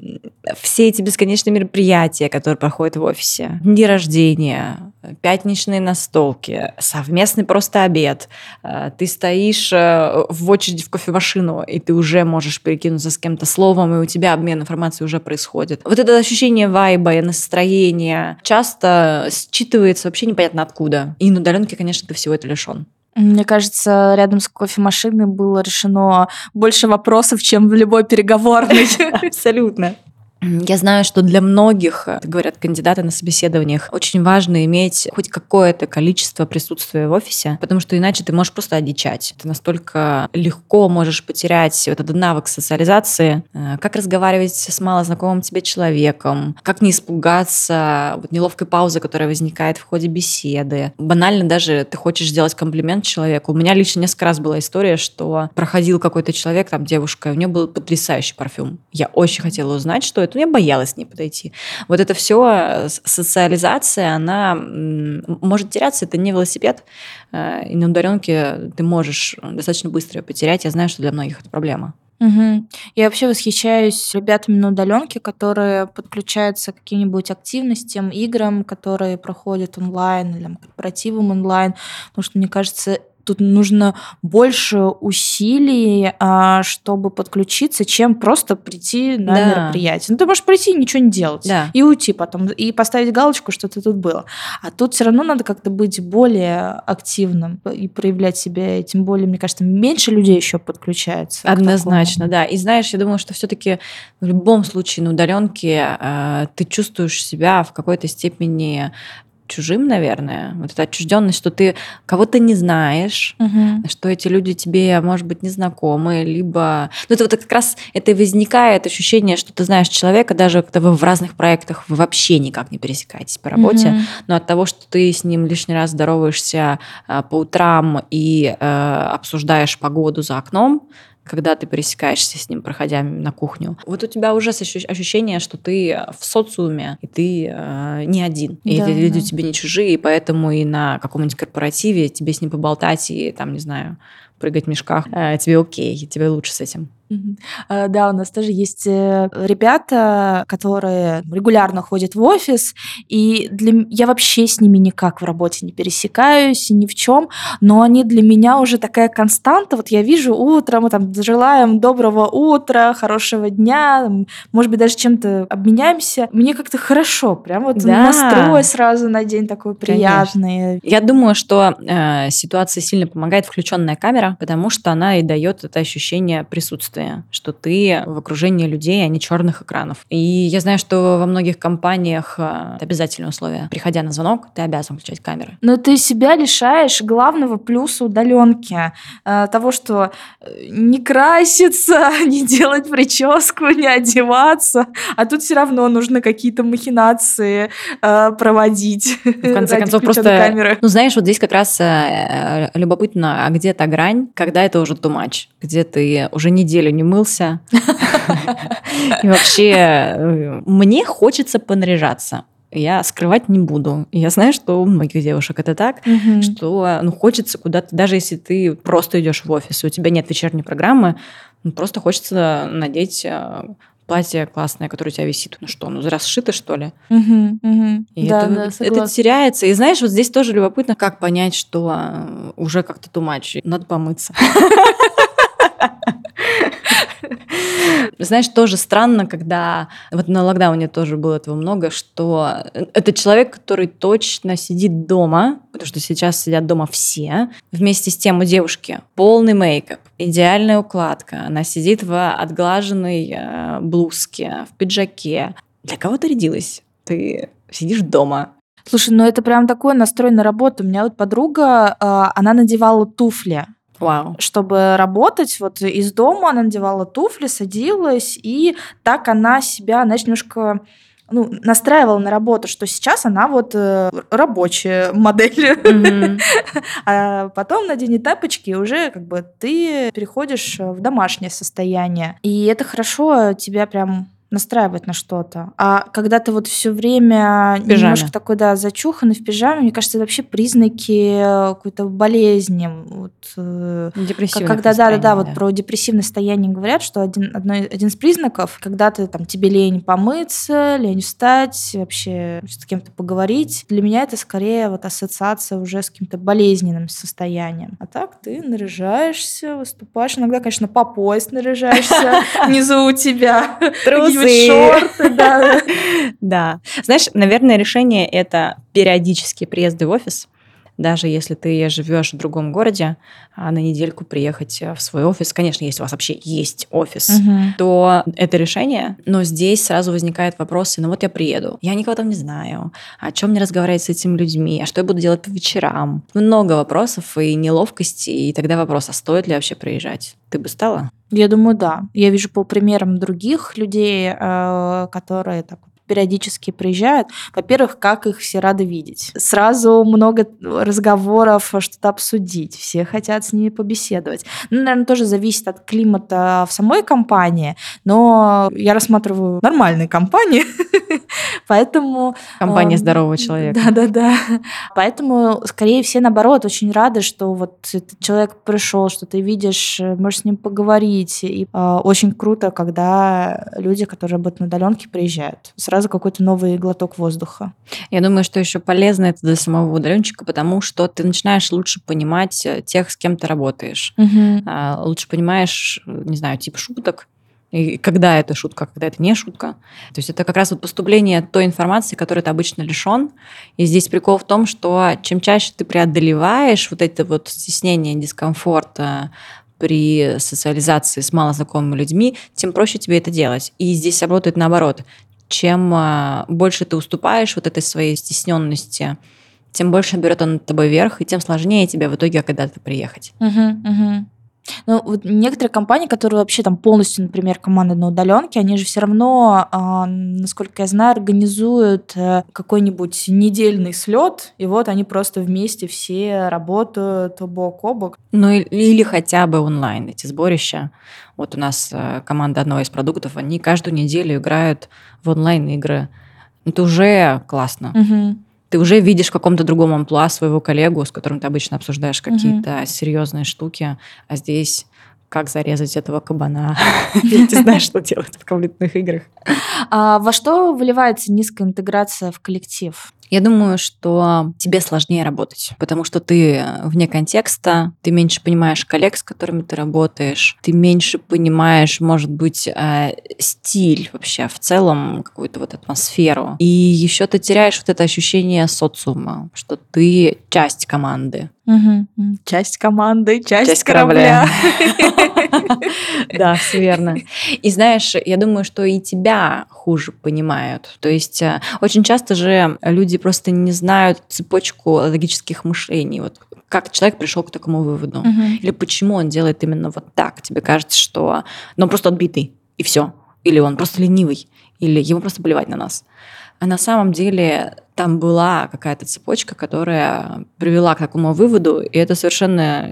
все эти бесконечные мероприятия, которые проходят в офисе, дни рождения, пятничные настолки, совместный просто обед. А, ты стоишь а, в очереди в кофемашину, и ты уже можешь перекинуться с кем-то словом, и у тебя обмен информацией уже происходит. Вот это ощущение вайба и настроения часто считывается вообще непонятно откуда. И на удаленке, конечно, ты всего этого лишен. Мне кажется, рядом с кофемашиной было решено больше вопросов, чем в любой переговорной. Абсолютно. Я знаю, что для многих, э, говорят кандидаты на собеседованиях, очень важно иметь хоть какое-то количество присутствия в офисе, потому что иначе ты можешь просто одичать. Ты настолько легко можешь потерять вот этот навык социализации, э, как разговаривать с малознакомым тебе человеком, как не испугаться вот неловкой паузы, которая возникает в ходе беседы. Банально даже ты хочешь сделать комплимент человеку. У меня лично несколько раз была история, что проходил какой-то человек, там девушка, у нее был потрясающий парфюм. Я очень хотела узнать, что это но я боялась не подойти. Вот это все э, социализация, она может теряться, это не велосипед, э, и на удаленке ты можешь достаточно быстро ее потерять. Я знаю, что для многих это проблема. Угу. Я вообще восхищаюсь ребятами на удаленке, которые подключаются к каким-нибудь активностям, играм, которые проходят онлайн или корпоративам онлайн, потому что, мне кажется, тут нужно больше усилий, а, чтобы подключиться, чем просто прийти на да. мероприятие. Ну, ты можешь прийти и ничего не делать. Да. И уйти потом, и поставить галочку, что ты тут был. А тут все равно надо как-то быть более активным и проявлять себя. И тем более, мне кажется, меньше людей еще подключается. Однозначно, да. И знаешь, я думаю, что все-таки в любом случае на удаленке э, ты чувствуешь себя в какой-то степени чужим, наверное. Вот эта отчужденность, что ты кого-то не знаешь, угу. что эти люди тебе, может быть, незнакомы, либо... Ну, это вот как раз это и возникает ощущение, что ты знаешь человека, даже когда вы в разных проектах вы вообще никак не пересекаетесь по работе, угу. но от того, что ты с ним лишний раз здороваешься а, по утрам и а, обсуждаешь погоду за окном, когда ты пересекаешься с ним, проходя на кухню. Вот у тебя уже ощущение, что ты в социуме, и ты э, не один. И да, эти люди да. тебе не чужие, и поэтому и на каком-нибудь корпоративе тебе с ним поболтать и там, не знаю, прыгать в мешках, э, тебе окей, тебе лучше с этим. А, да, у нас тоже есть э, ребята, которые регулярно ходят в офис, и для... я вообще с ними никак в работе не пересекаюсь, ни в чем, но они для меня уже такая константа. Вот я вижу утром, мы там желаем доброго утра, хорошего дня, может быть, даже чем-то обменяемся. Мне как-то хорошо, прям вот да. настрой сразу на день такой приятный. Конечно. Я думаю, что э, ситуация сильно помогает включенная камера, потому что она и дает это ощущение присутствия присутствие, что ты в окружении людей, а не черных экранов. И я знаю, что во многих компаниях э, это обязательное условие. Приходя на звонок, ты обязан включать камеры. Но ты себя лишаешь главного плюса удаленки. Э, того, что э, не краситься, не делать прическу, не одеваться. А тут все равно нужно какие-то махинации проводить. В конце концов, просто... Камеры. Ну, знаешь, вот здесь как раз любопытно, а где та грань, когда это уже too much, где ты уже неделю неделю не мылся. И вообще э, мне хочется понаряжаться я скрывать не буду. я знаю, что у многих девушек это так, угу. что ну, хочется куда-то, даже если ты просто идешь в офис, и у тебя нет вечерней программы, ну, просто хочется надеть э, платье классное, которое у тебя висит. Ну что, ну раз сшито, что ли? Угу, угу. И да, это, да, это теряется. И знаешь, вот здесь тоже любопытно, как понять, что э, уже как-то тумач, надо помыться. Знаешь, тоже странно, когда вот на локдауне тоже было этого много, что это человек, который точно сидит дома, потому что сейчас сидят дома все, вместе с тем у девушки полный мейкап, идеальная укладка, она сидит в отглаженной э, блузке, в пиджаке. Для кого ты рядилась? Ты сидишь дома, Слушай, ну это прям такой настрой на работу. У меня вот подруга, а, она надевала туфли. Вау. Чтобы работать вот из дома, она надевала туфли, садилась, и так она себя, знаешь, немножко ну, настраивала на работу, что сейчас она вот э, рабочая модель, mm-hmm. а потом наденет тапочки, и уже как бы ты переходишь в домашнее состояние. И это хорошо тебя прям настраивать на что-то. А когда ты вот все время немножко такой, да, зачуханный в пижаме, мне кажется, это вообще признаки какой-то болезни. Вот, э, Депрессивное когда, да, да, да, вот про депрессивное состояние говорят, что один, одно, один из признаков, когда ты там тебе лень помыться, лень встать, вообще с кем-то поговорить. Для меня это скорее вот ассоциация уже с каким-то болезненным состоянием. А так ты наряжаешься, выступаешь. Иногда, конечно, по пояс наряжаешься внизу у тебя. Трусы шорты, да. Да. Знаешь, наверное, решение это периодические приезды в офис даже если ты живешь в другом городе, а на недельку приехать в свой офис, конечно, если у вас вообще есть офис, угу. то это решение, но здесь сразу возникают вопросы, ну вот я приеду, я никого там не знаю, о чем мне разговаривать с этими людьми, а что я буду делать по вечерам? Много вопросов и неловкости, и тогда вопрос, а стоит ли вообще приезжать? Ты бы стала? Я думаю, да. Я вижу по примерам других людей, э, которые так периодически приезжают. Во-первых, как их все рады видеть. Сразу много разговоров, что-то обсудить. Все хотят с ними побеседовать. Ну, наверное, тоже зависит от климата в самой компании, но я рассматриваю нормальные компании, поэтому... Компания здорового человека. Да-да-да. Поэтому, скорее, все, наоборот, очень рады, что вот этот человек пришел, что ты видишь, можешь с ним поговорить. И э, очень круто, когда люди, которые работают на удаленке, приезжают. Сразу сразу какой-то новый глоток воздуха. Я думаю, что еще полезно это для самого удаленщика, потому что ты начинаешь лучше понимать э, тех, с кем ты работаешь. Угу. Лучше понимаешь, не знаю, тип шуток, и когда это шутка, когда это не шутка. То есть это как раз вот поступление той информации, которой ты обычно лишен. И здесь прикол в том, что чем чаще ты преодолеваешь вот это вот стеснение, дискомфорт при социализации с малознакомыми людьми, тем проще тебе это делать. И здесь работает наоборот чем а, больше ты уступаешь вот этой своей стесненности, тем больше берет он над тобой вверх, и тем сложнее тебе в итоге когда-то приехать. Угу. Ну, вот некоторые компании, которые вообще там полностью, например, команды на удаленке, они же все равно, э, насколько я знаю, организуют э, какой-нибудь недельный слет, и вот они просто вместе все работают бок о бок. Ну или хотя бы онлайн эти сборища. Вот у нас э, команда одного из продуктов, они каждую неделю играют в онлайн-игры. Это уже классно. Угу ты уже видишь в каком-то другом амплуа своего коллегу, с которым ты обычно обсуждаешь какие-то угу. серьезные штуки, а здесь как зарезать этого кабана. Ты знаешь, что делать в компьютерных играх. А во что выливается низкая интеграция в коллектив? Я думаю, что тебе сложнее работать, потому что ты вне контекста, ты меньше понимаешь коллег, с которыми ты работаешь, ты меньше понимаешь, может быть, э, стиль вообще в целом, какую-то вот атмосферу. И еще ты теряешь вот это ощущение социума, что ты часть команды. Угу. Часть команды, часть, часть корабля. Да, все верно. И знаешь, я думаю, что и тебя хуже понимают. То есть э, очень часто же люди просто не знают цепочку логических мышлений. Вот как человек пришел к такому выводу. Угу. Или почему он делает именно вот так. Тебе кажется, что ну, он просто отбитый, и все. Или он просто ленивый, или ему просто плевать на нас. А на самом деле там была какая-то цепочка, которая привела к такому выводу, и это совершенно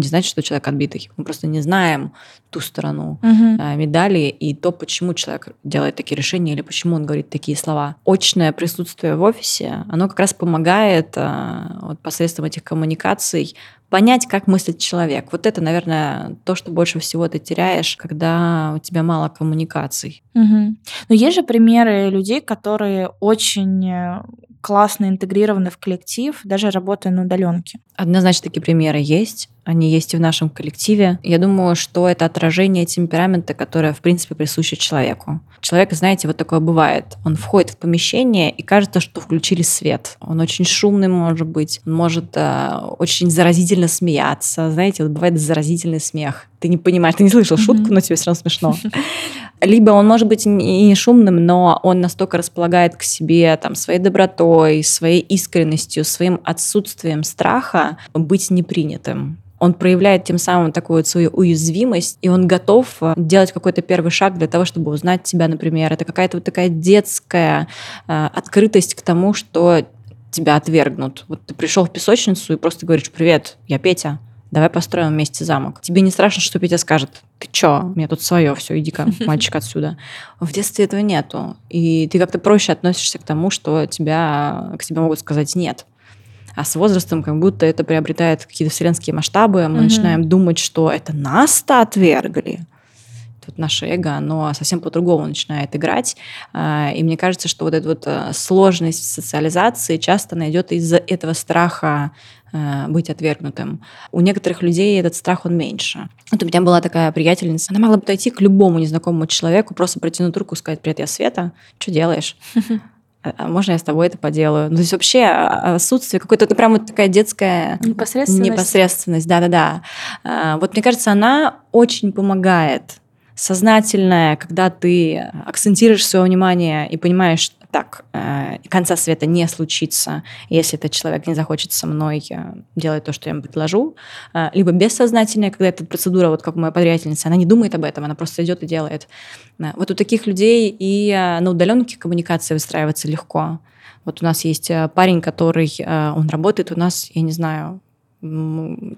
не значит, что человек отбитый. Мы просто не знаем ту сторону uh-huh. медали и то, почему человек делает такие решения или почему он говорит такие слова. Очное присутствие в офисе, оно как раз помогает а, вот, посредством этих коммуникаций понять, как мыслит человек. Вот это, наверное, то, что больше всего ты теряешь, когда у тебя мало коммуникаций. Угу. Но есть же примеры людей, которые очень э, классно интегрированы в коллектив, даже работая на удаленке. Однозначно такие примеры есть. Они есть и в нашем коллективе. Я думаю, что это отражение темперамента, которое, в принципе, присуще человеку. Человек, знаете, вот такое бывает. Он входит в помещение, и кажется, что включили свет. Он очень шумный может быть, он может э, очень заразительно смеяться. Знаете, вот бывает заразительный смех. Ты не понимаешь, ты не слышал шутку, но тебе все равно смешно. Либо он может быть и не шумным, но он настолько располагает к себе там, своей добротой, своей искренностью, своим отсутствием страха быть непринятым. Он проявляет тем самым такую вот свою уязвимость, и он готов э, делать какой-то первый шаг для того, чтобы узнать тебя, например. Это какая-то вот такая детская э, открытость к тому, что тебя отвергнут. Вот ты пришел в песочницу и просто говоришь, привет, я Петя, давай построим вместе замок. Тебе не страшно, что Петя скажет, ты чё, у меня тут свое, все, иди-ка, мальчик, отсюда. В детстве этого нету. И ты как-то проще относишься к тому, что тебя, к тебе могут сказать нет. А с возрастом как будто это приобретает какие-то вселенские масштабы, мы mm начинаем думать, что это нас-то отвергли вот наше эго, оно совсем по-другому начинает играть. А, и мне кажется, что вот эта вот э, сложность социализации часто найдет из-за этого страха э, быть отвергнутым. У некоторых людей этот страх, он меньше. Вот у меня была такая приятельница, она могла бы подойти к любому незнакомому человеку, просто протянуть руку и сказать, привет, я Света, что делаешь? «А, а можно я с тобой это поделаю? Ну, то есть вообще отсутствие какой-то, это прям вот такая детская непосредственность. Непосредственность, да-да-да. Вот мне кажется, она очень помогает сознательное, когда ты акцентируешь свое внимание и понимаешь, так, э, конца света не случится, если этот человек не захочет со мной э, делать то, что я ему предложу. Э, либо бессознательное, когда эта процедура, вот как моя подриятельница, она не думает об этом, она просто идет и делает. Вот у таких людей и на удаленке коммуникация выстраивается легко. Вот у нас есть парень, который, он работает у нас, я не знаю,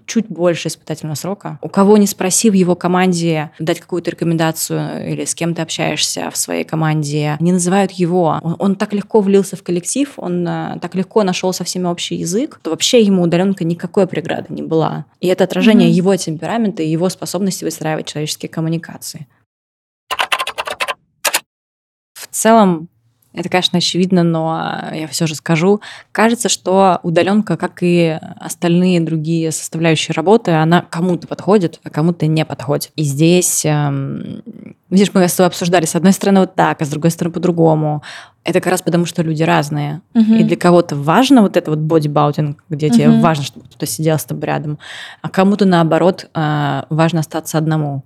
чуть больше испытательного срока. У кого не спроси в его команде дать какую-то рекомендацию или с кем ты общаешься в своей команде, не называют его. Он, он так легко влился в коллектив, он а, так легко нашел со всеми общий язык, то вообще ему удаленка никакой преграды не была. И это отражение mm-hmm. его темперамента и его способности выстраивать человеческие коммуникации. В целом, это, конечно, очевидно, но я все же скажу. Кажется, что удаленка, как и остальные другие составляющие работы, она кому-то подходит, а кому-то не подходит. И здесь, эм, видишь, мы с тобой обсуждали, с одной стороны вот так, а с другой стороны по-другому. Это как раз потому, что люди разные. Угу. И для кого-то важно вот это вот бодибаутинг, где угу. тебе важно, чтобы кто-то сидел с тобой рядом, а кому-то, наоборот, э, важно остаться одному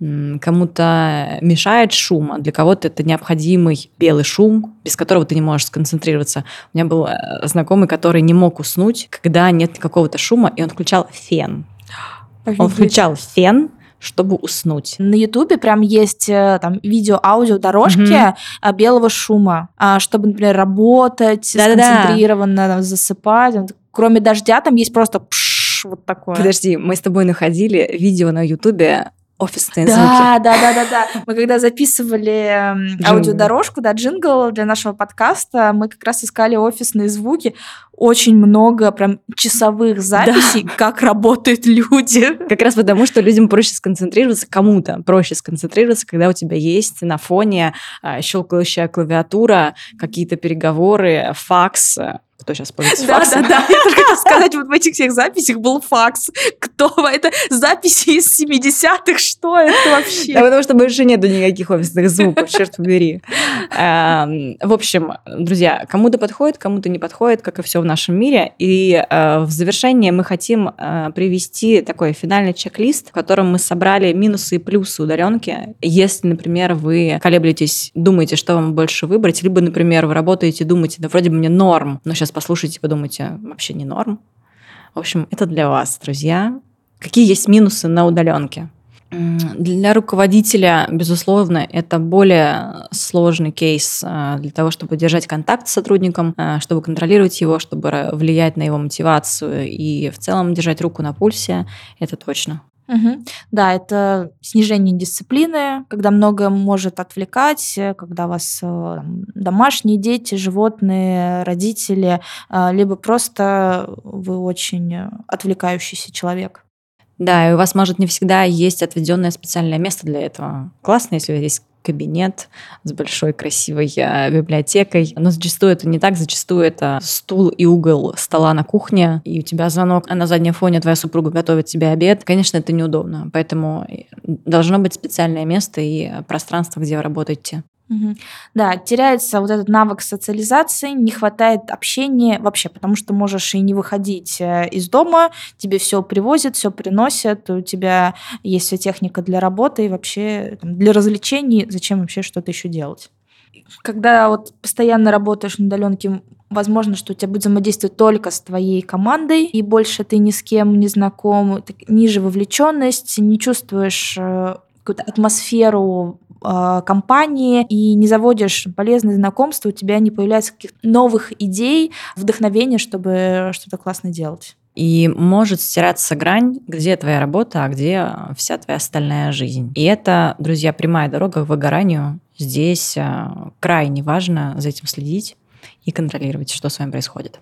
кому-то мешает шум, а для кого-то это необходимый белый шум, без которого ты не можешь сконцентрироваться. У меня был э, знакомый, который не мог уснуть, когда нет какого-то шума, и он включал фен. Офигеть. Он включал фен, чтобы уснуть. На Ютубе прям есть э, там видео-аудио дорожки угу. белого шума, а, чтобы, например, работать, Да-да-да. сконцентрированно засыпать. Кроме дождя там есть просто пш, вот такое. Подожди, мы с тобой находили видео на Ютубе офисные да, звуки. Да, да, да, да, да. Мы когда записывали джингл. аудиодорожку, да, джингл для нашего подкаста, мы как раз искали офисные звуки. Очень много прям часовых записей, да. как работают люди. Как раз потому, что людям проще сконцентрироваться, кому-то проще сконцентрироваться, когда у тебя есть на фоне а, щелкающая клавиатура, какие-то переговоры, факс, кто сейчас пользуется да, факсом? Да, да. Я только хотела сказать, вот в этих всех записях был факс. Кто? Это записи из 70-х? Что это вообще? Да, потому что больше нету никаких офисных звуков, черт побери. Эм, в общем, друзья, кому-то подходит, кому-то не подходит, как и все в нашем мире. И э, в завершение мы хотим э, привести такой финальный чек-лист, в котором мы собрали минусы и плюсы удаленки. Если, например, вы колеблетесь, думаете, что вам больше выбрать, либо, например, вы работаете, думаете, да вроде бы мне норм, но сейчас послушаете, подумайте, вообще не норм. В общем, это для вас, друзья. Какие есть минусы на удаленке? Для руководителя, безусловно, это более сложный кейс а, для того, чтобы держать контакт с сотрудником, а, чтобы контролировать его, чтобы влиять на его мотивацию и в целом держать руку на пульсе, это точно. Угу. Да, это снижение дисциплины, когда многое может отвлекать, э, когда у вас э, домашние дети, животные, родители, э, либо просто вы очень отвлекающийся человек. Да, и у вас может не всегда есть отведенное специальное место для этого. Классно, если есть кабинет с большой красивой э, библиотекой. Но зачастую это не так, зачастую это стул и угол стола на кухне, и у тебя звонок, а на заднем фоне твоя супруга готовит тебе обед. Конечно, это неудобно, поэтому должно быть специальное место и пространство, где вы работаете. Да, теряется вот этот навык социализации, не хватает общения вообще, потому что можешь и не выходить э, из дома, тебе все привозят, все приносят, у тебя есть вся техника для работы и вообще для развлечений, зачем вообще что-то еще делать? Когда вот постоянно работаешь на удаленке, возможно, что у тебя будет взаимодействие только с твоей командой, и больше ты ни с кем не знаком, ниже вовлеченность, не чувствуешь э, какую-то атмосферу э, компании и не заводишь полезные знакомства, у тебя не появляется каких-то новых идей, вдохновения, чтобы что-то классно делать. И может стираться грань, где твоя работа, а где вся твоя остальная жизнь. И это, друзья, прямая дорога к выгоранию. Здесь э, крайне важно за этим следить и контролировать, что с вами происходит.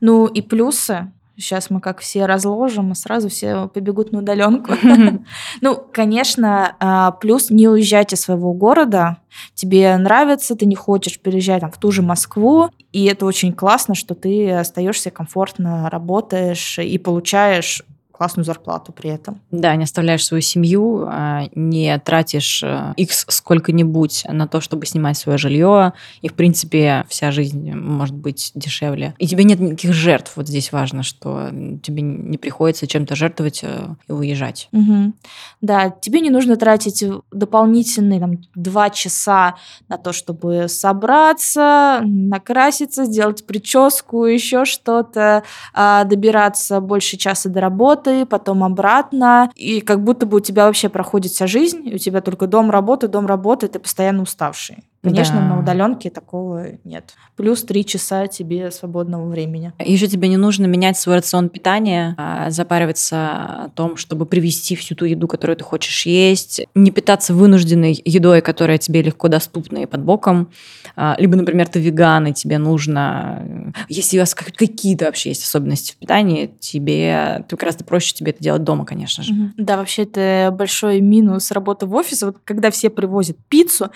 Ну и плюсы Сейчас мы как все разложим, и сразу все побегут на удаленку. Ну, конечно, а, плюс не уезжать из своего города. Тебе нравится, ты не хочешь переезжать там, в ту же Москву, и это очень классно, что ты остаешься комфортно, работаешь и получаешь классную зарплату при этом. Да, не оставляешь свою семью, а, не тратишь x э, сколько-нибудь на то, чтобы снимать свое жилье, и, в принципе, вся жизнь может быть дешевле. И тебе нет никаких жертв. Вот здесь важно, что тебе не приходится чем-то жертвовать э, и уезжать. Угу. Да, тебе не нужно тратить дополнительные там, два часа на то, чтобы собраться, накраситься, сделать прическу, еще что-то, а, добираться больше часа до работы, работы, потом обратно, и как будто бы у тебя вообще проходит вся жизнь, и у тебя только дом, работа, дом, работа, ты постоянно уставший. Конечно, да. на удаленке такого нет. Плюс три часа тебе свободного времени. Еще тебе не нужно менять свой рацион питания, а запариваться о том, чтобы привести всю ту еду, которую ты хочешь есть, не питаться вынужденной едой, которая тебе легко доступна и под боком. А, либо, например, ты веган, и тебе нужно... Если у вас какие-то вообще есть особенности в питании, тебе гораздо проще тебе это делать дома, конечно же. Да, вообще это большой минус работы в офисе. Вот когда все привозят пиццу,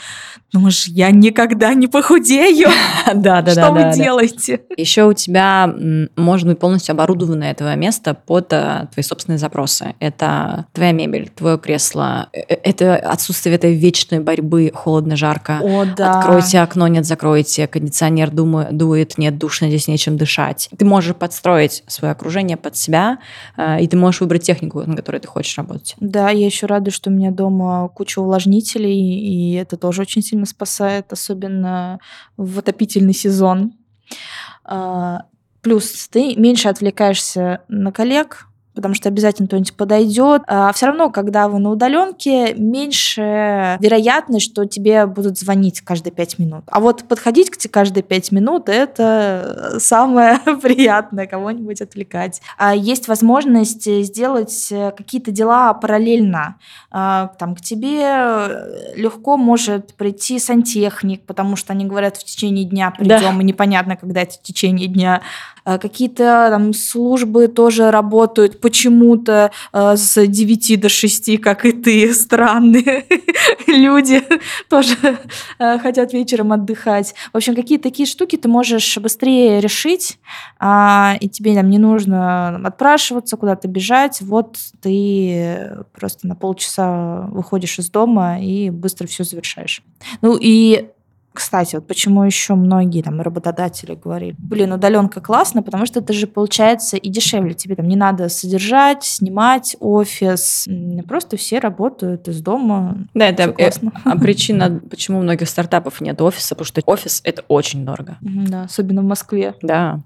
думаешь, я никогда не похудею. Да, да, да. Что вы делаете? Еще у тебя может быть полностью оборудовано этого места под э, твои собственные запросы. Это твоя мебель, твое кресло, э, э, это отсутствие этой вечной борьбы холодно-жарко. О, да. Откройте окно, нет, закройте. Кондиционер дует, нет, душно, здесь нечем дышать. Ты можешь подстроить свое окружение под себя, и ты можешь выбрать технику, на которой ты хочешь работать. Да, я еще рада, что у меня дома куча увлажнителей, и это тоже очень сильно спасает спасает, особенно в отопительный сезон. А, плюс ты меньше отвлекаешься на коллег, потому что обязательно кто-нибудь подойдет. А все равно, когда вы на удаленке, меньше вероятность, что тебе будут звонить каждые пять минут. А вот подходить к тебе каждые пять минут это самое приятное, кого-нибудь отвлекать. А есть возможность сделать какие-то дела параллельно. А, там к тебе легко может прийти сантехник, потому что они говорят, в течение дня придем, да. и непонятно, когда это в течение дня. А какие-то там службы тоже работают почему-то э, с 9 до 6, как и ты, странные люди тоже э, хотят вечером отдыхать. В общем, какие-то такие штуки ты можешь быстрее решить, э, и тебе там не нужно отпрашиваться, куда-то бежать. Вот ты просто на полчаса выходишь из дома и быстро все завершаешь. Ну и кстати, вот почему еще многие там работодатели говорили, блин, удаленка классно, потому что это же получается и дешевле. Тебе там не надо содержать, снимать офис. Просто все работают из дома. Да, это э, классно. А причина, почему у многих стартапов нет офиса, потому что офис это очень дорого. Да, особенно в Москве. Да.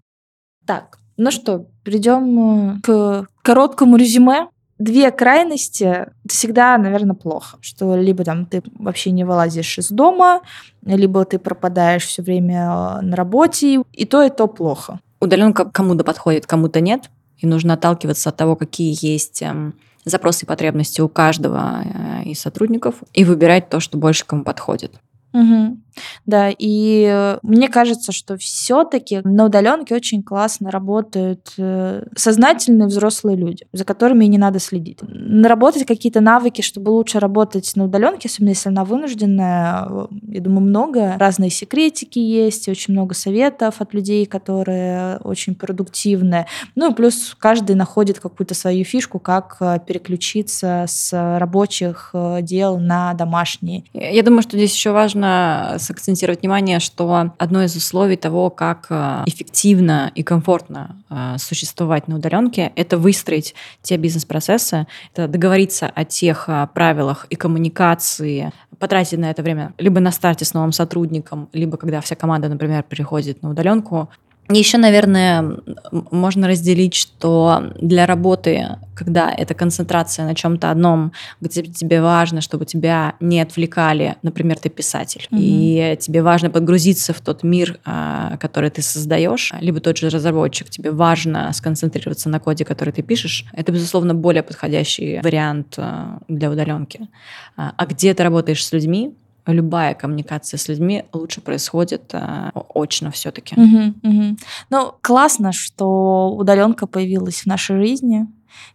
Так, ну что, перейдем э, к короткому резюме две крайности всегда, наверное, плохо. Что либо там ты вообще не вылазишь из дома, либо ты пропадаешь все время э, на работе, и то, и то плохо. Удаленка кому-то подходит, кому-то нет. И нужно отталкиваться от того, какие есть эм, запросы и потребности у каждого э, из сотрудников, и выбирать то, что больше кому подходит. Угу. Да, и мне кажется, что все-таки на удаленке очень классно работают э, сознательные взрослые люди, за которыми не надо следить. Наработать какие-то навыки, чтобы лучше работать на удаленке, особенно если она вынужденная, я думаю, много. Разные секретики есть, очень много советов от людей, которые очень продуктивны. Ну и плюс каждый находит какую-то свою фишку, как э, переключиться с рабочих э, дел на домашние. Я думаю, что здесь еще важно сакцентировать внимание, что одно из условий того, как э, эффективно и комфортно существовать на удаленке, это выстроить те бизнес-процессы, это договориться о тех правилах и коммуникации, потратить на это время либо на старте с новым сотрудником, либо когда вся команда, например, переходит на удаленку, еще, наверное, можно разделить, что для работы, когда это концентрация на чем-то одном, где тебе важно, чтобы тебя не отвлекали, например, ты писатель, mm-hmm. и тебе важно подгрузиться в тот мир, а, который ты создаешь, либо тот же разработчик, тебе важно сконцентрироваться на коде, который ты пишешь, это, безусловно, более подходящий вариант а, для удаленки. А, а где ты работаешь с людьми, любая коммуникация с людьми лучше происходит э, очно все-таки. Угу, угу. Ну, классно, что удаленка появилась в нашей жизни,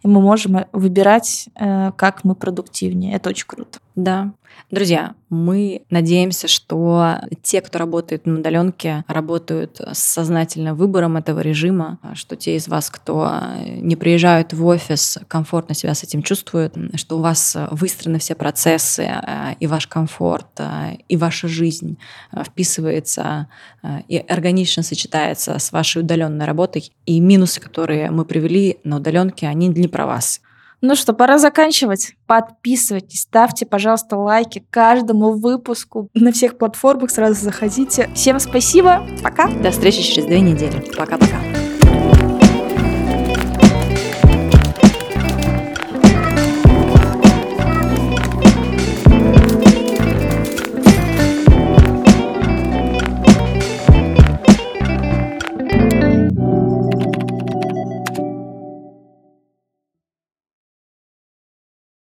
и мы можем выбирать, э, как мы продуктивнее. Это очень круто. Да. Друзья, мы надеемся, что те, кто работает на удаленке, работают с сознательным выбором этого режима, что те из вас, кто не приезжают в офис, комфортно себя с этим чувствуют, что у вас выстроены все процессы, э, и ваш комфорт, э, и ваша жизнь э, вписывается и органично сочетается с вашей удаленной работой, и минусы, которые мы привели на удаленке, они не про вас. Ну что, пора заканчивать. Подписывайтесь, ставьте, пожалуйста, лайки каждому выпуску на всех платформах. Сразу заходите. Всем спасибо. Пока. До встречи через две недели. Пока-пока.